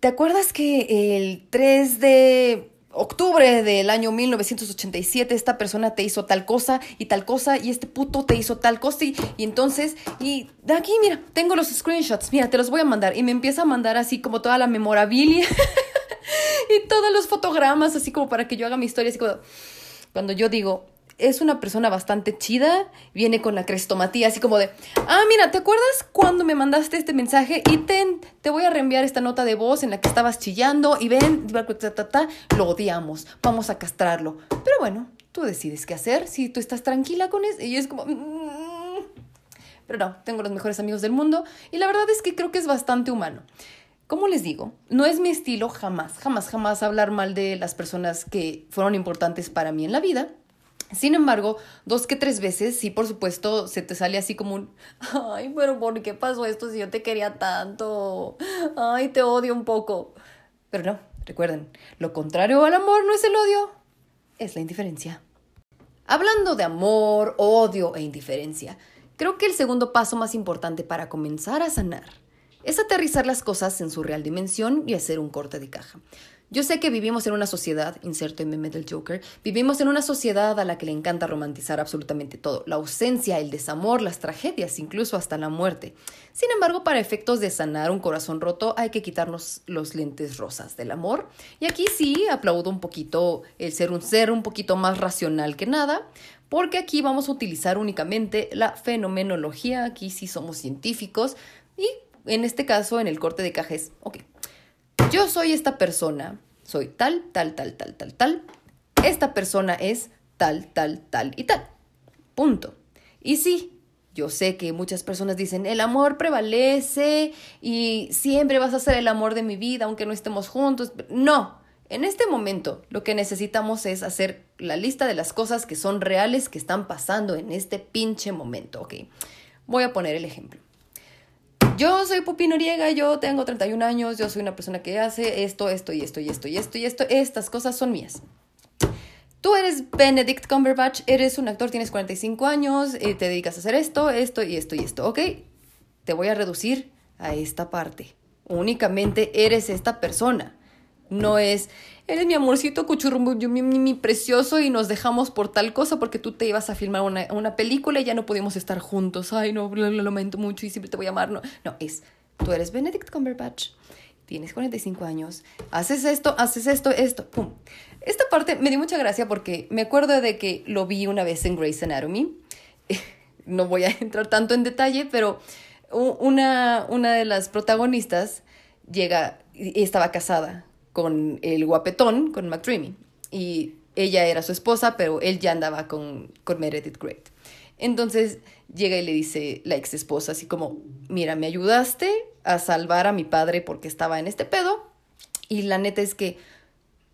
¿te acuerdas que el 3 de octubre del año 1987 esta persona te hizo tal cosa y tal cosa y este puto te hizo tal cosa y, y, entonces y de aquí mira tengo los screenshots mira te los voy a mandar y me empieza a mandar así como toda la memorabilia y todos los fotogramas así como para que yo haga mi historia así como cuando yo digo es una persona bastante chida, viene con la crestomatía, así como de, ah, mira, ¿te acuerdas cuando me mandaste este mensaje? Y ten, te voy a reenviar esta nota de voz en la que estabas chillando y ven, lo odiamos, vamos a castrarlo. Pero bueno, tú decides qué hacer, si tú estás tranquila con eso. Y es como... Mm". Pero no, tengo los mejores amigos del mundo y la verdad es que creo que es bastante humano. Como les digo, no es mi estilo jamás, jamás, jamás hablar mal de las personas que fueron importantes para mí en la vida. Sin embargo, dos que tres veces, sí, por supuesto, se te sale así como un, ay, pero ¿por qué pasó esto si yo te quería tanto? Ay, te odio un poco. Pero no, recuerden, lo contrario al amor no es el odio, es la indiferencia. Hablando de amor, odio e indiferencia, creo que el segundo paso más importante para comenzar a sanar es aterrizar las cosas en su real dimensión y hacer un corte de caja. Yo sé que vivimos en una sociedad, inserto en meme del Joker, vivimos en una sociedad a la que le encanta romantizar absolutamente todo, la ausencia, el desamor, las tragedias, incluso hasta la muerte. Sin embargo, para efectos de sanar un corazón roto hay que quitarnos los lentes rosas del amor. Y aquí sí aplaudo un poquito el ser un ser un poquito más racional que nada, porque aquí vamos a utilizar únicamente la fenomenología, aquí sí somos científicos y en este caso en el corte de cajes, ok yo soy esta persona, soy tal, tal, tal, tal, tal, tal. Esta persona es tal, tal, tal y tal. Punto. Y sí, yo sé que muchas personas dicen, el amor prevalece y siempre vas a ser el amor de mi vida, aunque no estemos juntos. No, en este momento lo que necesitamos es hacer la lista de las cosas que son reales que están pasando en este pinche momento, ¿ok? Voy a poner el ejemplo yo soy Pupi Noriega, yo tengo 31 años, yo soy una persona que hace esto, esto y esto y esto y esto y esto, estas cosas son mías. Tú eres Benedict Cumberbatch, eres un actor, tienes 45 años, eh, te dedicas a hacer esto, esto y esto y esto, ¿ok? Te voy a reducir a esta parte. Únicamente eres esta persona. No es, eres mi amorcito cuchurrumbo, mi, mi, precioso y nos dejamos por tal cosa porque tú te ibas a filmar una, una película y ya no pudimos estar juntos. Ay, no, lo, lo, lamento mucho y siempre te voy a amar. No, no, es, tú eres Benedict Cumberbatch, tienes 45 años, haces esto, haces esto, esto, pum. Esta parte me dio mucha gracia porque me acuerdo de que lo vi una vez en Grey's Anatomy. no voy a entrar tanto en detalle, pero una, una de las protagonistas llega y estaba casada con el guapetón, con McDreamy. Y ella era su esposa, pero él ya andaba con, con Meredith Great. Entonces llega y le dice la ex esposa, así como, mira, me ayudaste a salvar a mi padre porque estaba en este pedo. Y la neta es que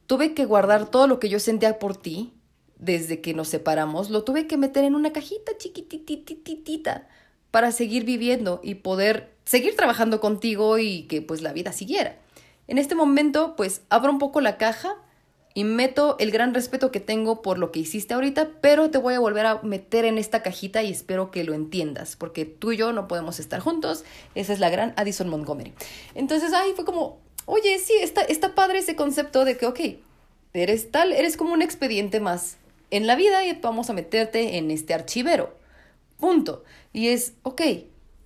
tuve que guardar todo lo que yo sentía por ti desde que nos separamos. Lo tuve que meter en una cajita chiquititititita para seguir viviendo y poder seguir trabajando contigo y que pues la vida siguiera. En este momento, pues abro un poco la caja y meto el gran respeto que tengo por lo que hiciste ahorita, pero te voy a volver a meter en esta cajita y espero que lo entiendas, porque tú y yo no podemos estar juntos. Esa es la gran Addison Montgomery. Entonces, ahí fue como, oye, sí, está, padre ese concepto de que, ok, eres tal, eres como un expediente más en la vida y vamos a meterte en este archivero. Punto. Y es, ok,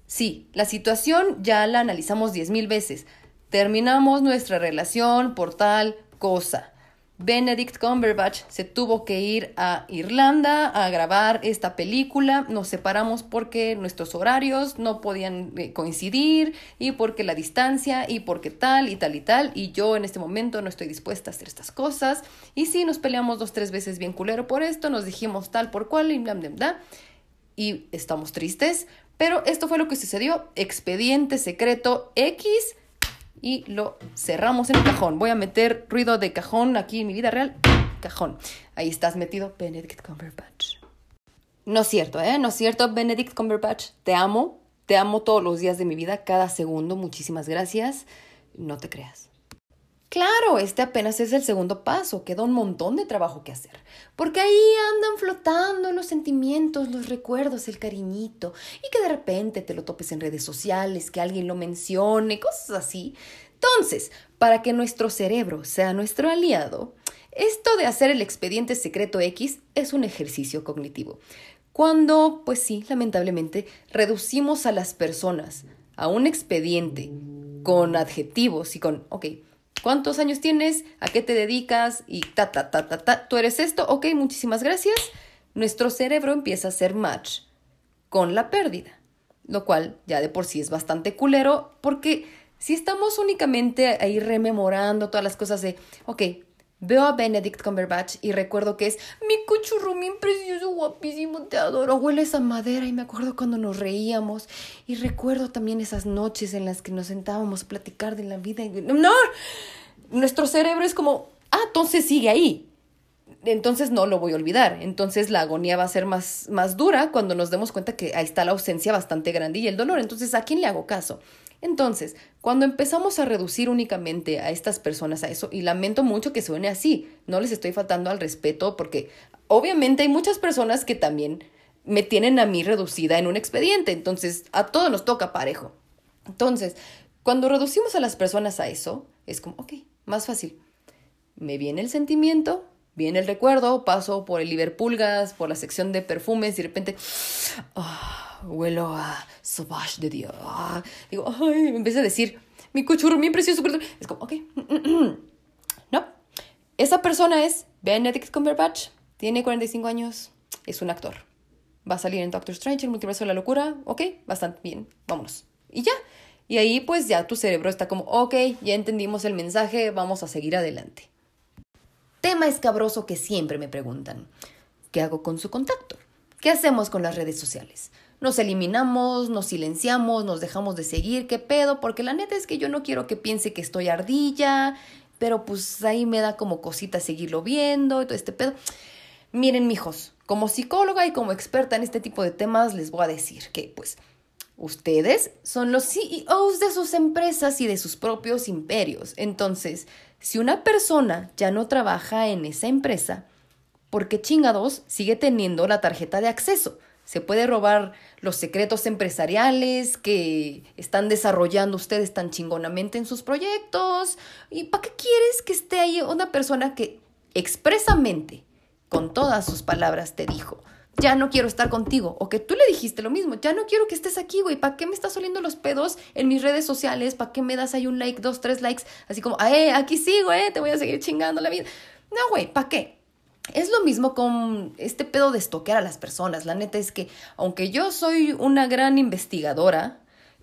sí, la situación ya la analizamos diez mil veces. Terminamos nuestra relación por tal cosa. Benedict Cumberbatch se tuvo que ir a Irlanda a grabar esta película. Nos separamos porque nuestros horarios no podían eh, coincidir y porque la distancia y porque tal y tal y tal. Y yo en este momento no estoy dispuesta a hacer estas cosas. Y sí, nos peleamos dos, tres veces bien culero por esto. Nos dijimos tal por cual y bla, bla, bla. Y estamos tristes. Pero esto fue lo que sucedió. Expediente secreto X y lo cerramos en el cajón. Voy a meter ruido de cajón aquí en mi vida real. Cajón. Ahí estás metido, Benedict Cumberbatch. No es cierto, ¿eh? No es cierto, Benedict Cumberbatch. Te amo. Te amo todos los días de mi vida, cada segundo. Muchísimas gracias. No te creas. Claro, este apenas es el segundo paso, queda un montón de trabajo que hacer, porque ahí andan flotando los sentimientos, los recuerdos, el cariñito, y que de repente te lo topes en redes sociales, que alguien lo mencione, cosas así, Entonces, para que nuestro cerebro sea nuestro aliado, esto de hacer el expediente secreto X es un ejercicio cognitivo. Cuando, pues sí, lamentablemente, reducimos a las personas a un expediente con adjetivos y con, ok, ¿cuántos años tienes? ¿A qué te dedicas? Y ta, ta, ta, ta, ta, tú eres esto, ok, muchísimas gracias. Nuestro cerebro empieza a hacer match con la pérdida, lo cual ya de por sí es bastante culero porque si estamos únicamente ahí rememorando todas las cosas de, ok, veo a Benedict Cumberbatch y recuerdo que es mi cuchurrumín precioso, guapísimo, te adoro, huele esa madera y me acuerdo cuando nos reíamos y recuerdo también esas noches en las que nos sentábamos a platicar de la vida. No, nuestro cerebro es como, ah, entonces sigue ahí. Entonces no lo voy a olvidar. Entonces la agonía va a ser más, más dura cuando nos demos cuenta que ahí está la ausencia bastante grande y el dolor. Entonces, ¿a quién le hago caso? Entonces, cuando empezamos a reducir únicamente a estas personas a eso, y lamento mucho que suene así, no les estoy faltando al respeto porque obviamente hay muchas personas que también me tienen a mí reducida en un expediente, entonces a todos nos toca parejo. Entonces, cuando reducimos a las personas a eso, es como, ok, más fácil. Me viene el sentimiento, viene el recuerdo, paso por el Liverpoolgas, por la sección de perfumes y de repente, ah, huelo a Sauvage de Dios. Digo, ay, me empecé a decir, mi cuchurro, mi precioso. Es como, ok, no. Esa persona es Benedict Cumberbatch, tiene 45 años, es un actor. Va a salir en Doctor Strange, multiverso de la locura, ok, bastante bien, vámonos. Y ya. Y ahí pues ya tu cerebro está como, ok, ya entendimos el mensaje, vamos a seguir adelante. Tema escabroso que siempre me preguntan. ¿Qué hago con su contacto? ¿Qué hacemos con las redes sociales? Nos eliminamos, nos silenciamos, nos dejamos de seguir, ¿qué pedo? Porque la neta es que yo no quiero que piense que estoy ardilla, pero pues ahí me da como cosita seguirlo viendo y todo este pedo. Miren, mijos, como psicóloga y como experta en este tipo de temas, les voy a decir que, pues, ustedes son los CEOs de sus empresas y de sus propios imperios. Entonces, si una persona ya no trabaja en esa empresa, ¿por qué chingados sigue teniendo la tarjeta de acceso? Se puede robar los secretos empresariales que están desarrollando ustedes tan chingonamente en sus proyectos. ¿Y para qué quieres que esté ahí una persona que expresamente, con todas sus palabras, te dijo, ya no quiero estar contigo. O que tú le dijiste lo mismo, ya no quiero que estés aquí, güey. ¿Para qué me estás oliendo los pedos en mis redes sociales? ¿Para qué me das ahí un like, dos, tres likes? Así como, eh, aquí sigo, eh, te voy a seguir chingando la vida. No, güey, ¿para qué? Es lo mismo con este pedo de estoquear a las personas. La neta es que, aunque yo soy una gran investigadora,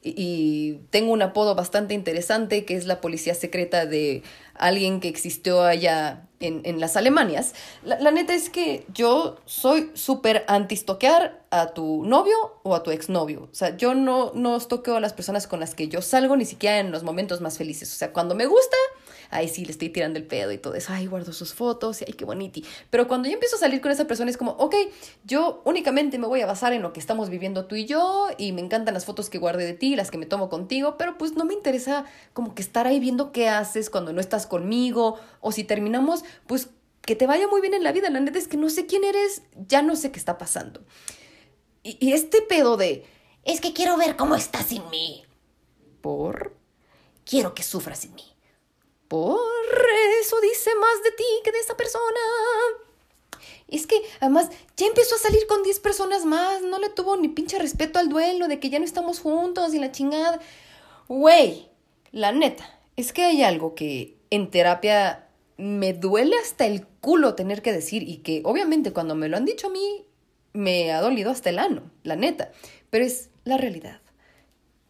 y tengo un apodo bastante interesante que es la policía secreta de alguien que existió allá en, en las Alemanias. La, la, neta es que yo soy súper anti-stoquear a tu novio o a tu exnovio. O sea, yo no, no estoqueo a las personas con las que yo salgo ni siquiera en los momentos más felices. O sea, cuando me gusta, ay, sí, le estoy tirando el pedo y todo eso, ay, guardo sus fotos, ay, qué bonito. Pero cuando yo empiezo a salir con esa persona es como, ok, yo únicamente me voy a basar en lo que estamos viviendo tú y yo, y me encantan las fotos que guardé de ti, las que me tomo contigo, pero pues no me interesa como que estar ahí viendo qué haces cuando no estás conmigo, o si terminamos, pues que te vaya muy bien en la vida. La neta es que no sé quién eres, ya no sé qué está pasando. Y, y este pedo de, es que quiero ver cómo estás sin mí. ¿Por? Quiero que sufras sin mí. Por eso dice más de ti que de esa persona. Es que además ya empezó a salir con 10 personas más, no le tuvo ni pinche respeto al duelo de que ya no estamos juntos y la chingada. Güey, la neta, es que hay algo que en terapia me duele hasta el culo tener que decir y que obviamente cuando me lo han dicho a mí me ha dolido hasta el ano, la neta, pero es la realidad.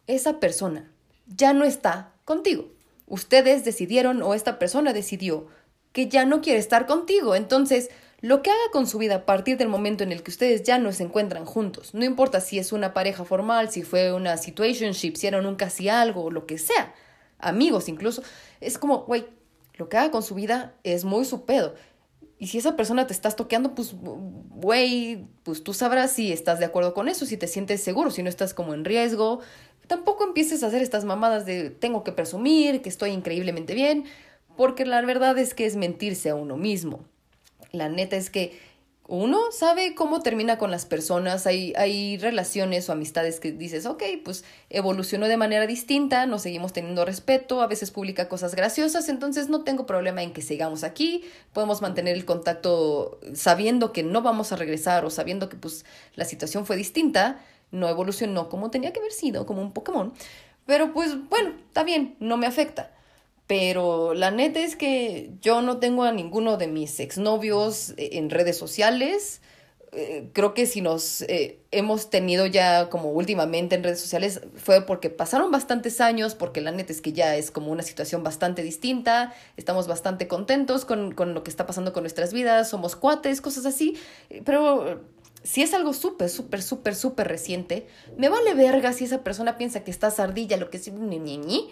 Esa persona ya no está contigo ustedes decidieron o esta persona decidió que ya no quiere estar contigo. Entonces, lo que haga con su vida a partir del momento en el que ustedes ya no se encuentran juntos, no importa si es una pareja formal, si fue una situationship, si eran un casi algo, lo que sea, amigos incluso, es como, güey, lo que haga con su vida es muy su pedo. Y si esa persona te estás toqueando, pues, güey, pues tú sabrás si estás de acuerdo con eso, si te sientes seguro, si no estás como en riesgo, Tampoco empieces a hacer estas mamadas de tengo que presumir, que estoy increíblemente bien, porque la verdad es que es mentirse a uno mismo. La neta es que uno sabe cómo termina con las personas, hay, hay relaciones o amistades que dices, ok, pues evolucionó de manera distinta, nos seguimos teniendo respeto, a veces publica cosas graciosas, entonces no tengo problema en que sigamos aquí, podemos mantener el contacto sabiendo que no vamos a regresar o sabiendo que pues la situación fue distinta, no evolucionó como tenía que haber sido, como un Pokémon, pero pues bueno, está bien, no me afecta. Pero la neta es que yo no tengo a ninguno de mis exnovios eh, en redes sociales. Eh, creo que si nos eh, hemos tenido ya como últimamente en redes sociales fue porque pasaron bastantes años, porque la neta es que ya es como una situación bastante distinta, estamos bastante contentos con, con lo que está pasando con nuestras vidas, somos cuates, cosas así, pero si es algo súper, súper, súper, súper reciente, me vale verga si esa persona piensa que estás ardilla, lo que es ni, ni, ni,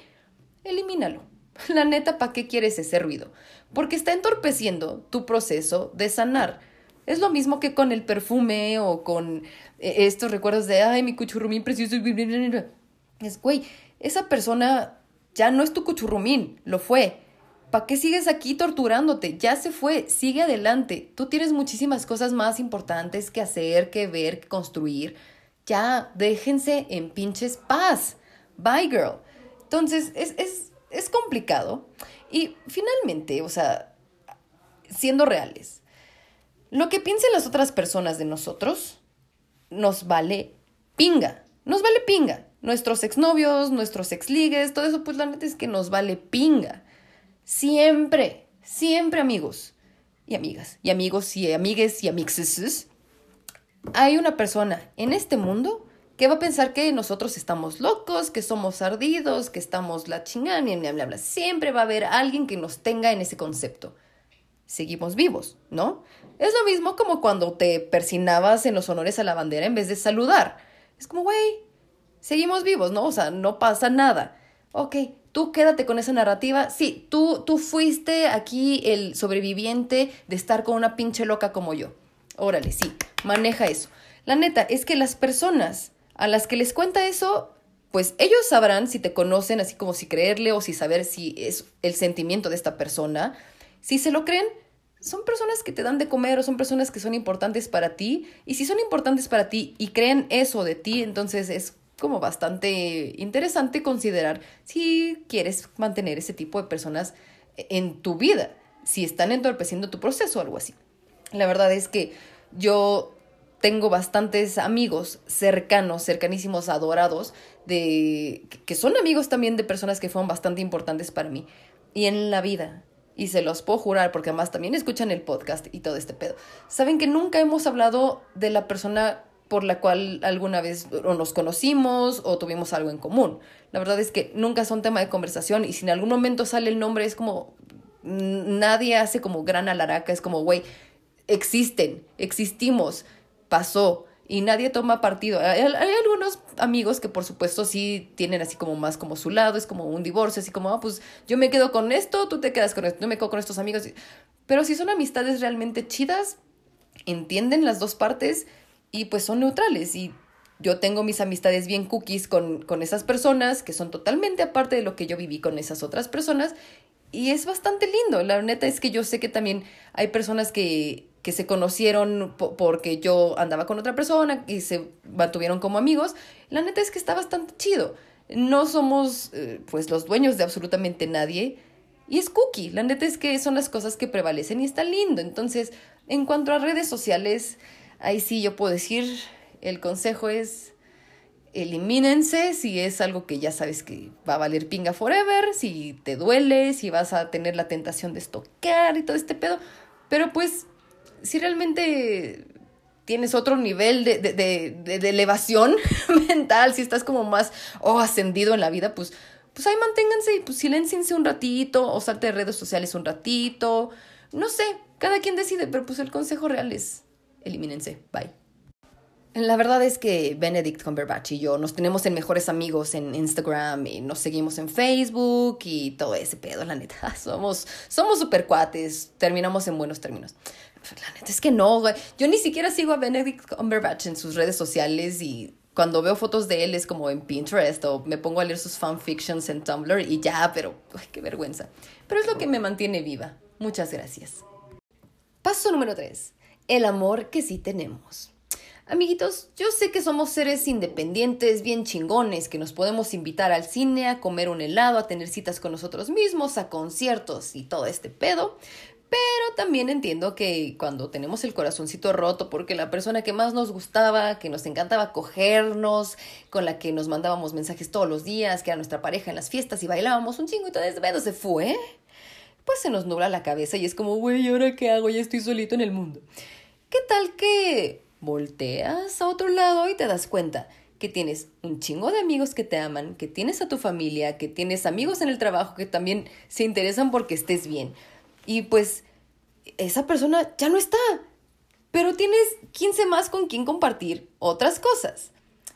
elimínalo La neta, ¿para qué quieres ese ruido? Porque está entorpeciendo tu proceso de sanar. Es lo mismo que con el perfume o con eh, estos recuerdos de, ay, mi cuchurrumín precioso. Es, güey, esa persona ya no es tu cuchurrumín, lo fue. ¿Para qué sigues aquí torturándote? Ya se fue, sigue adelante. Tú tienes muchísimas cosas más importantes que hacer, que ver, que construir. Ya, déjense en pinches paz. Bye, girl. Entonces, es, es es complicado. Y finalmente, o sea, siendo reales, lo que piensen las otras personas de nosotros nos vale pinga. Nos vale pinga. Nuestros exnovios, nuestros exligues, todo eso, pues la neta es que nos vale pinga. Siempre, siempre amigos y amigas, y amigos y amigues y amixes, hay una persona en este mundo que va a pensar que nosotros estamos locos, que somos ardidos, que estamos la chingada, bla, bla. Siempre va a haber alguien que nos tenga en ese concepto. Seguimos vivos, ¿no? Es lo mismo como cuando te persinabas en los honores a la bandera en vez de saludar. Es como, güey, seguimos vivos, ¿no? O sea, no pasa nada. Ok, tú quédate con esa narrativa. Sí, tú, tú fuiste aquí el sobreviviente de estar con una pinche loca como yo. Órale, sí, maneja eso. La neta es que las personas a las que les cuenta eso, pues ellos sabrán si te conocen, así como si creerle o si saber si es el sentimiento de esta persona. Si se lo creen, son personas que te dan de comer o son personas que son importantes para ti. Y si son importantes para ti y creen eso de ti, entonces es como bastante interesante considerar si quieres mantener ese tipo de personas en tu vida, si están entorpeciendo tu proceso o algo así. La verdad es que yo tengo bastantes amigos cercanos, cercanísimos, adorados, de que son amigos también de personas que fueron bastante importantes para mí. Y en la vida, y se los puedo jurar porque además también escuchan el podcast y todo este pedo, saben que nunca hemos hablado de la persona por la cual alguna vez o nos conocimos o tuvimos algo en común. La verdad es que nunca son tema de conversación y si en algún momento sale el nombre es como nadie hace como gran alaraca, es como, güey, existen, existimos, pasó y nadie toma partido. Hay, algunos amigos que por supuesto sí tienen así como más como su lado, es como un divorcio, así como, ah, pues yo me quedo con esto, tú te quedas con esto, yo me quedo con estos amigos. Pero si son amistades realmente chidas, entienden las dos partes y pues son neutrales y yo tengo mis amistades bien cookies con, con esas personas que son totalmente aparte de lo que yo viví con esas otras personas y es bastante lindo. La neta es que yo sé que también hay personas que que se conocieron porque yo andaba con otra persona y se mantuvieron como amigos, la neta es que está bastante chido. No somos eh, pues los dueños de absolutamente nadie y es cookie. La neta es que son las cosas que prevalecen y está lindo. Entonces, en cuanto a redes sociales, ahí sí yo puedo decir, el consejo es elimínense si es algo que ya sabes que va a valer pinga forever, si te duele, si vas a tener la tentación de estoquear y todo este pedo. Pero pues si realmente tienes otro nivel de, de, de, de, elevación mental, si estás como más oh, ascendido en la vida, pues, pues ahí manténganse y pues silenciense un ratito o salte de redes sociales un ratito. No sé, cada quien decide, pero pues el consejo real es elimínense. Bye. La verdad es que Benedict Cumberbatch y yo nos tenemos en mejores amigos en Instagram y nos seguimos en Facebook y todo ese pedo, la neta. Somos, somos super cuates, terminamos en buenos términos. La neta es que no, güey. Yo ni siquiera sigo a Benedict Cumberbatch en sus redes sociales y cuando veo fotos de él es como en Pinterest o me pongo a leer sus fanfictions en Tumblr y ya, pero qué vergüenza. Pero es lo que me mantiene viva. Muchas gracias. Paso número 3. El amor que sí tenemos. Amiguitos, yo sé que somos seres independientes, bien chingones, que nos podemos invitar al cine, a comer un helado, a tener citas con nosotros mismos, a conciertos y todo este pedo. Pero también entiendo que cuando tenemos el corazoncito roto porque la persona que más nos gustaba, que nos encantaba cogernos, con la que nos mandábamos mensajes todos los días, que era nuestra pareja en las fiestas y bailábamos un chingo y todo ese pedo se fue, pues se nos nubla la cabeza y es como, güey, ¿ahora qué hago? Ya estoy solito en el mundo. ¿Qué tal que volteas a otro lado y te das cuenta que tienes un chingo de amigos que te aman, que tienes a tu familia, que tienes amigos en el trabajo que también se interesan porque estés bien. Y pues esa persona ya no está, pero tienes 15 más con quien compartir otras cosas.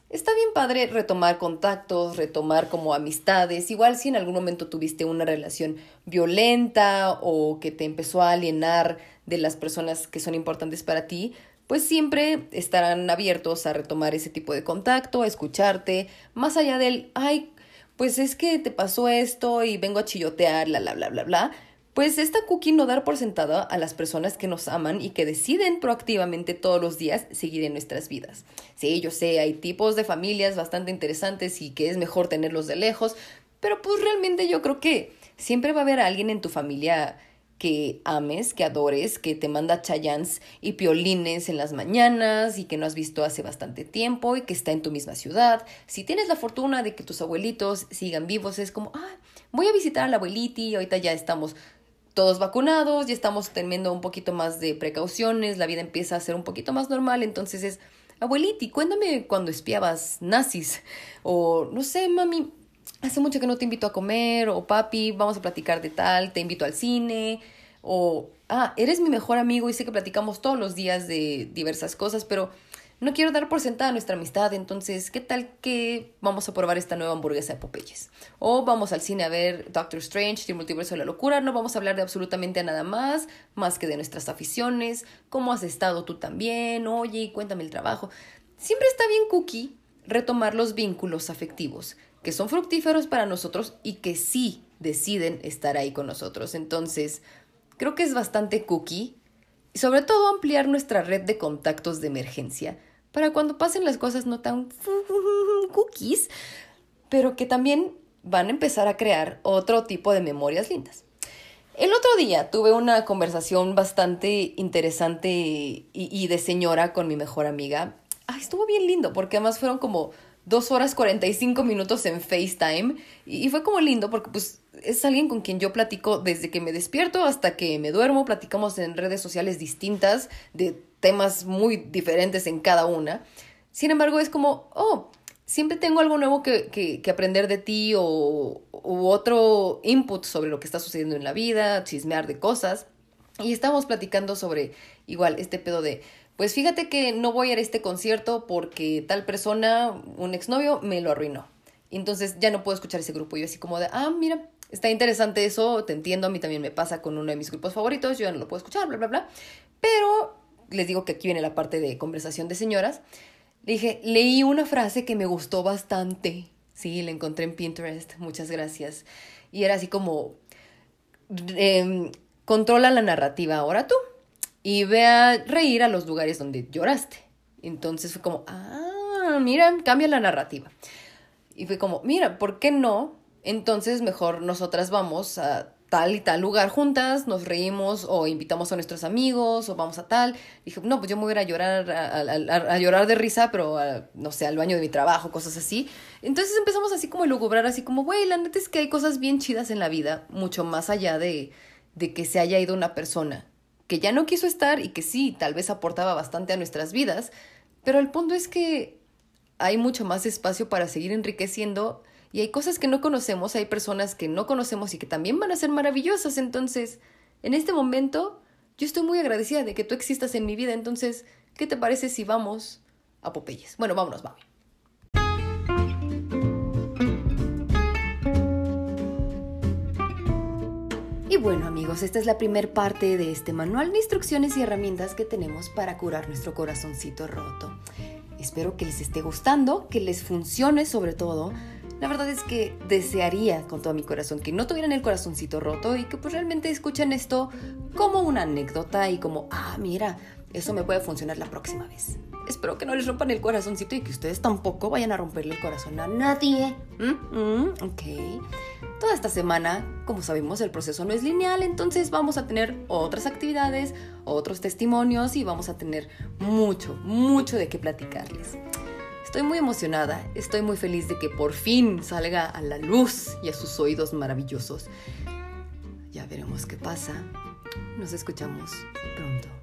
Está bien padre retomar contactos, retomar como amistades, igual si en algún momento tuviste una relación violenta o que te empezó a alienar de las personas que son importantes para ti, pues siempre estarán abiertos a retomar ese tipo de contacto, a escucharte, más allá del, ay, pues es que te pasó esto y vengo a chillotear, bla, bla, bla, bla, bla. Pues esta cookie no dar por sentada a las personas que nos aman y que deciden proactivamente todos los días seguir en nuestras vidas. Sí, yo sé, hay tipos de familias bastante interesantes y que es mejor tenerlos de lejos, pero pues realmente yo creo que siempre va a haber alguien en tu familia que ames, que adores, que te manda chayans y piolines en las mañanas y que no has visto hace bastante tiempo y que está en tu misma ciudad. Si tienes la fortuna de que tus abuelitos sigan vivos, es como, ah, voy a visitar a la abuelita y ahorita ya estamos todos vacunados, ya estamos teniendo un poquito más de precauciones, la vida empieza a ser un poquito más normal, entonces es, abueliti, cuéntame cuando espiabas nazis o no sé, mami, hace mucho que no te invito a comer, o papi, vamos a platicar de tal, te invito al cine, o, ah, eres mi mejor amigo y sé que platicamos todos los días de diversas cosas, pero no quiero dar por sentada nuestra amistad, entonces, ¿qué tal que vamos a probar esta nueva hamburguesa de Popeyes? O vamos al cine a ver Doctor Strange, el multiverso de la locura, no vamos a hablar de absolutamente nada más, más que de nuestras aficiones, cómo has estado tú también, oye, cuéntame el trabajo. Siempre está bien cookie retomar los vínculos afectivos que son fructíferos para nosotros y que sí deciden estar ahí con nosotros. Entonces, creo que es bastante cookie y sobre todo ampliar nuestra red de contactos de emergencia para cuando pasen las cosas no tan cookies, pero que también van a empezar a crear otro tipo de memorias lindas. El otro día tuve una conversación bastante interesante y, de señora con mi mejor amiga. estuvo bien lindo porque además fueron como dos horas 45 minutos en FaceTime y, fue como lindo porque pues es alguien con quien yo platico desde que me despierto hasta que me duermo, platicamos en redes sociales distintas de temas muy diferentes en cada una. Sin embargo, es como, oh, siempre tengo algo nuevo que, que, aprender de ti o u otro input sobre lo que está sucediendo en la vida, chismear de cosas. Y estamos platicando sobre igual este pedo de pues fíjate que no voy a ir a este concierto porque tal persona, un exnovio, me lo arruinó. Entonces ya no puedo escuchar ese grupo. Y yo así como de, ah, mira, está interesante eso, te entiendo, a mí también me pasa con uno de mis grupos favoritos, yo ya no lo puedo escuchar, bla, bla, bla. Pero les digo que aquí viene la parte de conversación de señoras. Le dije, leí una frase que me gustó bastante. Sí, la encontré en Pinterest, muchas gracias. Y era así como, em, controla la narrativa ahora tú y ve a reír a los lugares donde lloraste. Entonces fue como, ah, mira, cambia la narrativa. Y fue como, mira, ¿por qué no? Entonces mejor nosotras vamos a tal y tal lugar juntas, nos reímos o invitamos a nuestros amigos o vamos a tal. dije, no, pues yo me voy a ir a llorar, a, llorar de risa, pero no sé, al baño de mi trabajo, cosas así. Entonces empezamos así como a lucubrar, así como, güey, la neta es que hay cosas bien chidas en la vida, mucho más allá de, de que se haya ido una persona que ya no quiso estar y que sí, tal vez aportaba bastante a nuestras vidas, pero el punto es que hay mucho más espacio para seguir enriqueciendo y hay cosas que no conocemos, hay personas que no conocemos y que también van a ser maravillosas, entonces, en este momento, yo estoy muy agradecida de que tú existas en mi vida, entonces, ¿qué te parece si vamos a Popeyes? Bueno, vámonos, vamos. Y bueno amigos, esta es la primera parte de este manual de instrucciones y herramientas que tenemos para curar nuestro corazoncito roto. Espero que les esté gustando, que les funcione sobre todo. La verdad es que desearía con todo mi corazón que no tuvieran el corazoncito roto y que pues realmente escuchen esto como una anécdota y como, ah, mira, eso me puede funcionar la próxima vez. Espero que no les rompan el corazoncito y que ustedes tampoco vayan a romperle el corazón a nadie. ¿Mm? Ok. Toda esta semana, como sabemos, el proceso no es lineal, entonces vamos a tener otras actividades, otros testimonios y vamos a tener mucho, mucho de qué platicarles. Estoy muy emocionada, estoy muy feliz de que por fin salga a la luz y a sus oídos maravillosos. Ya veremos qué pasa. Nos escuchamos pronto.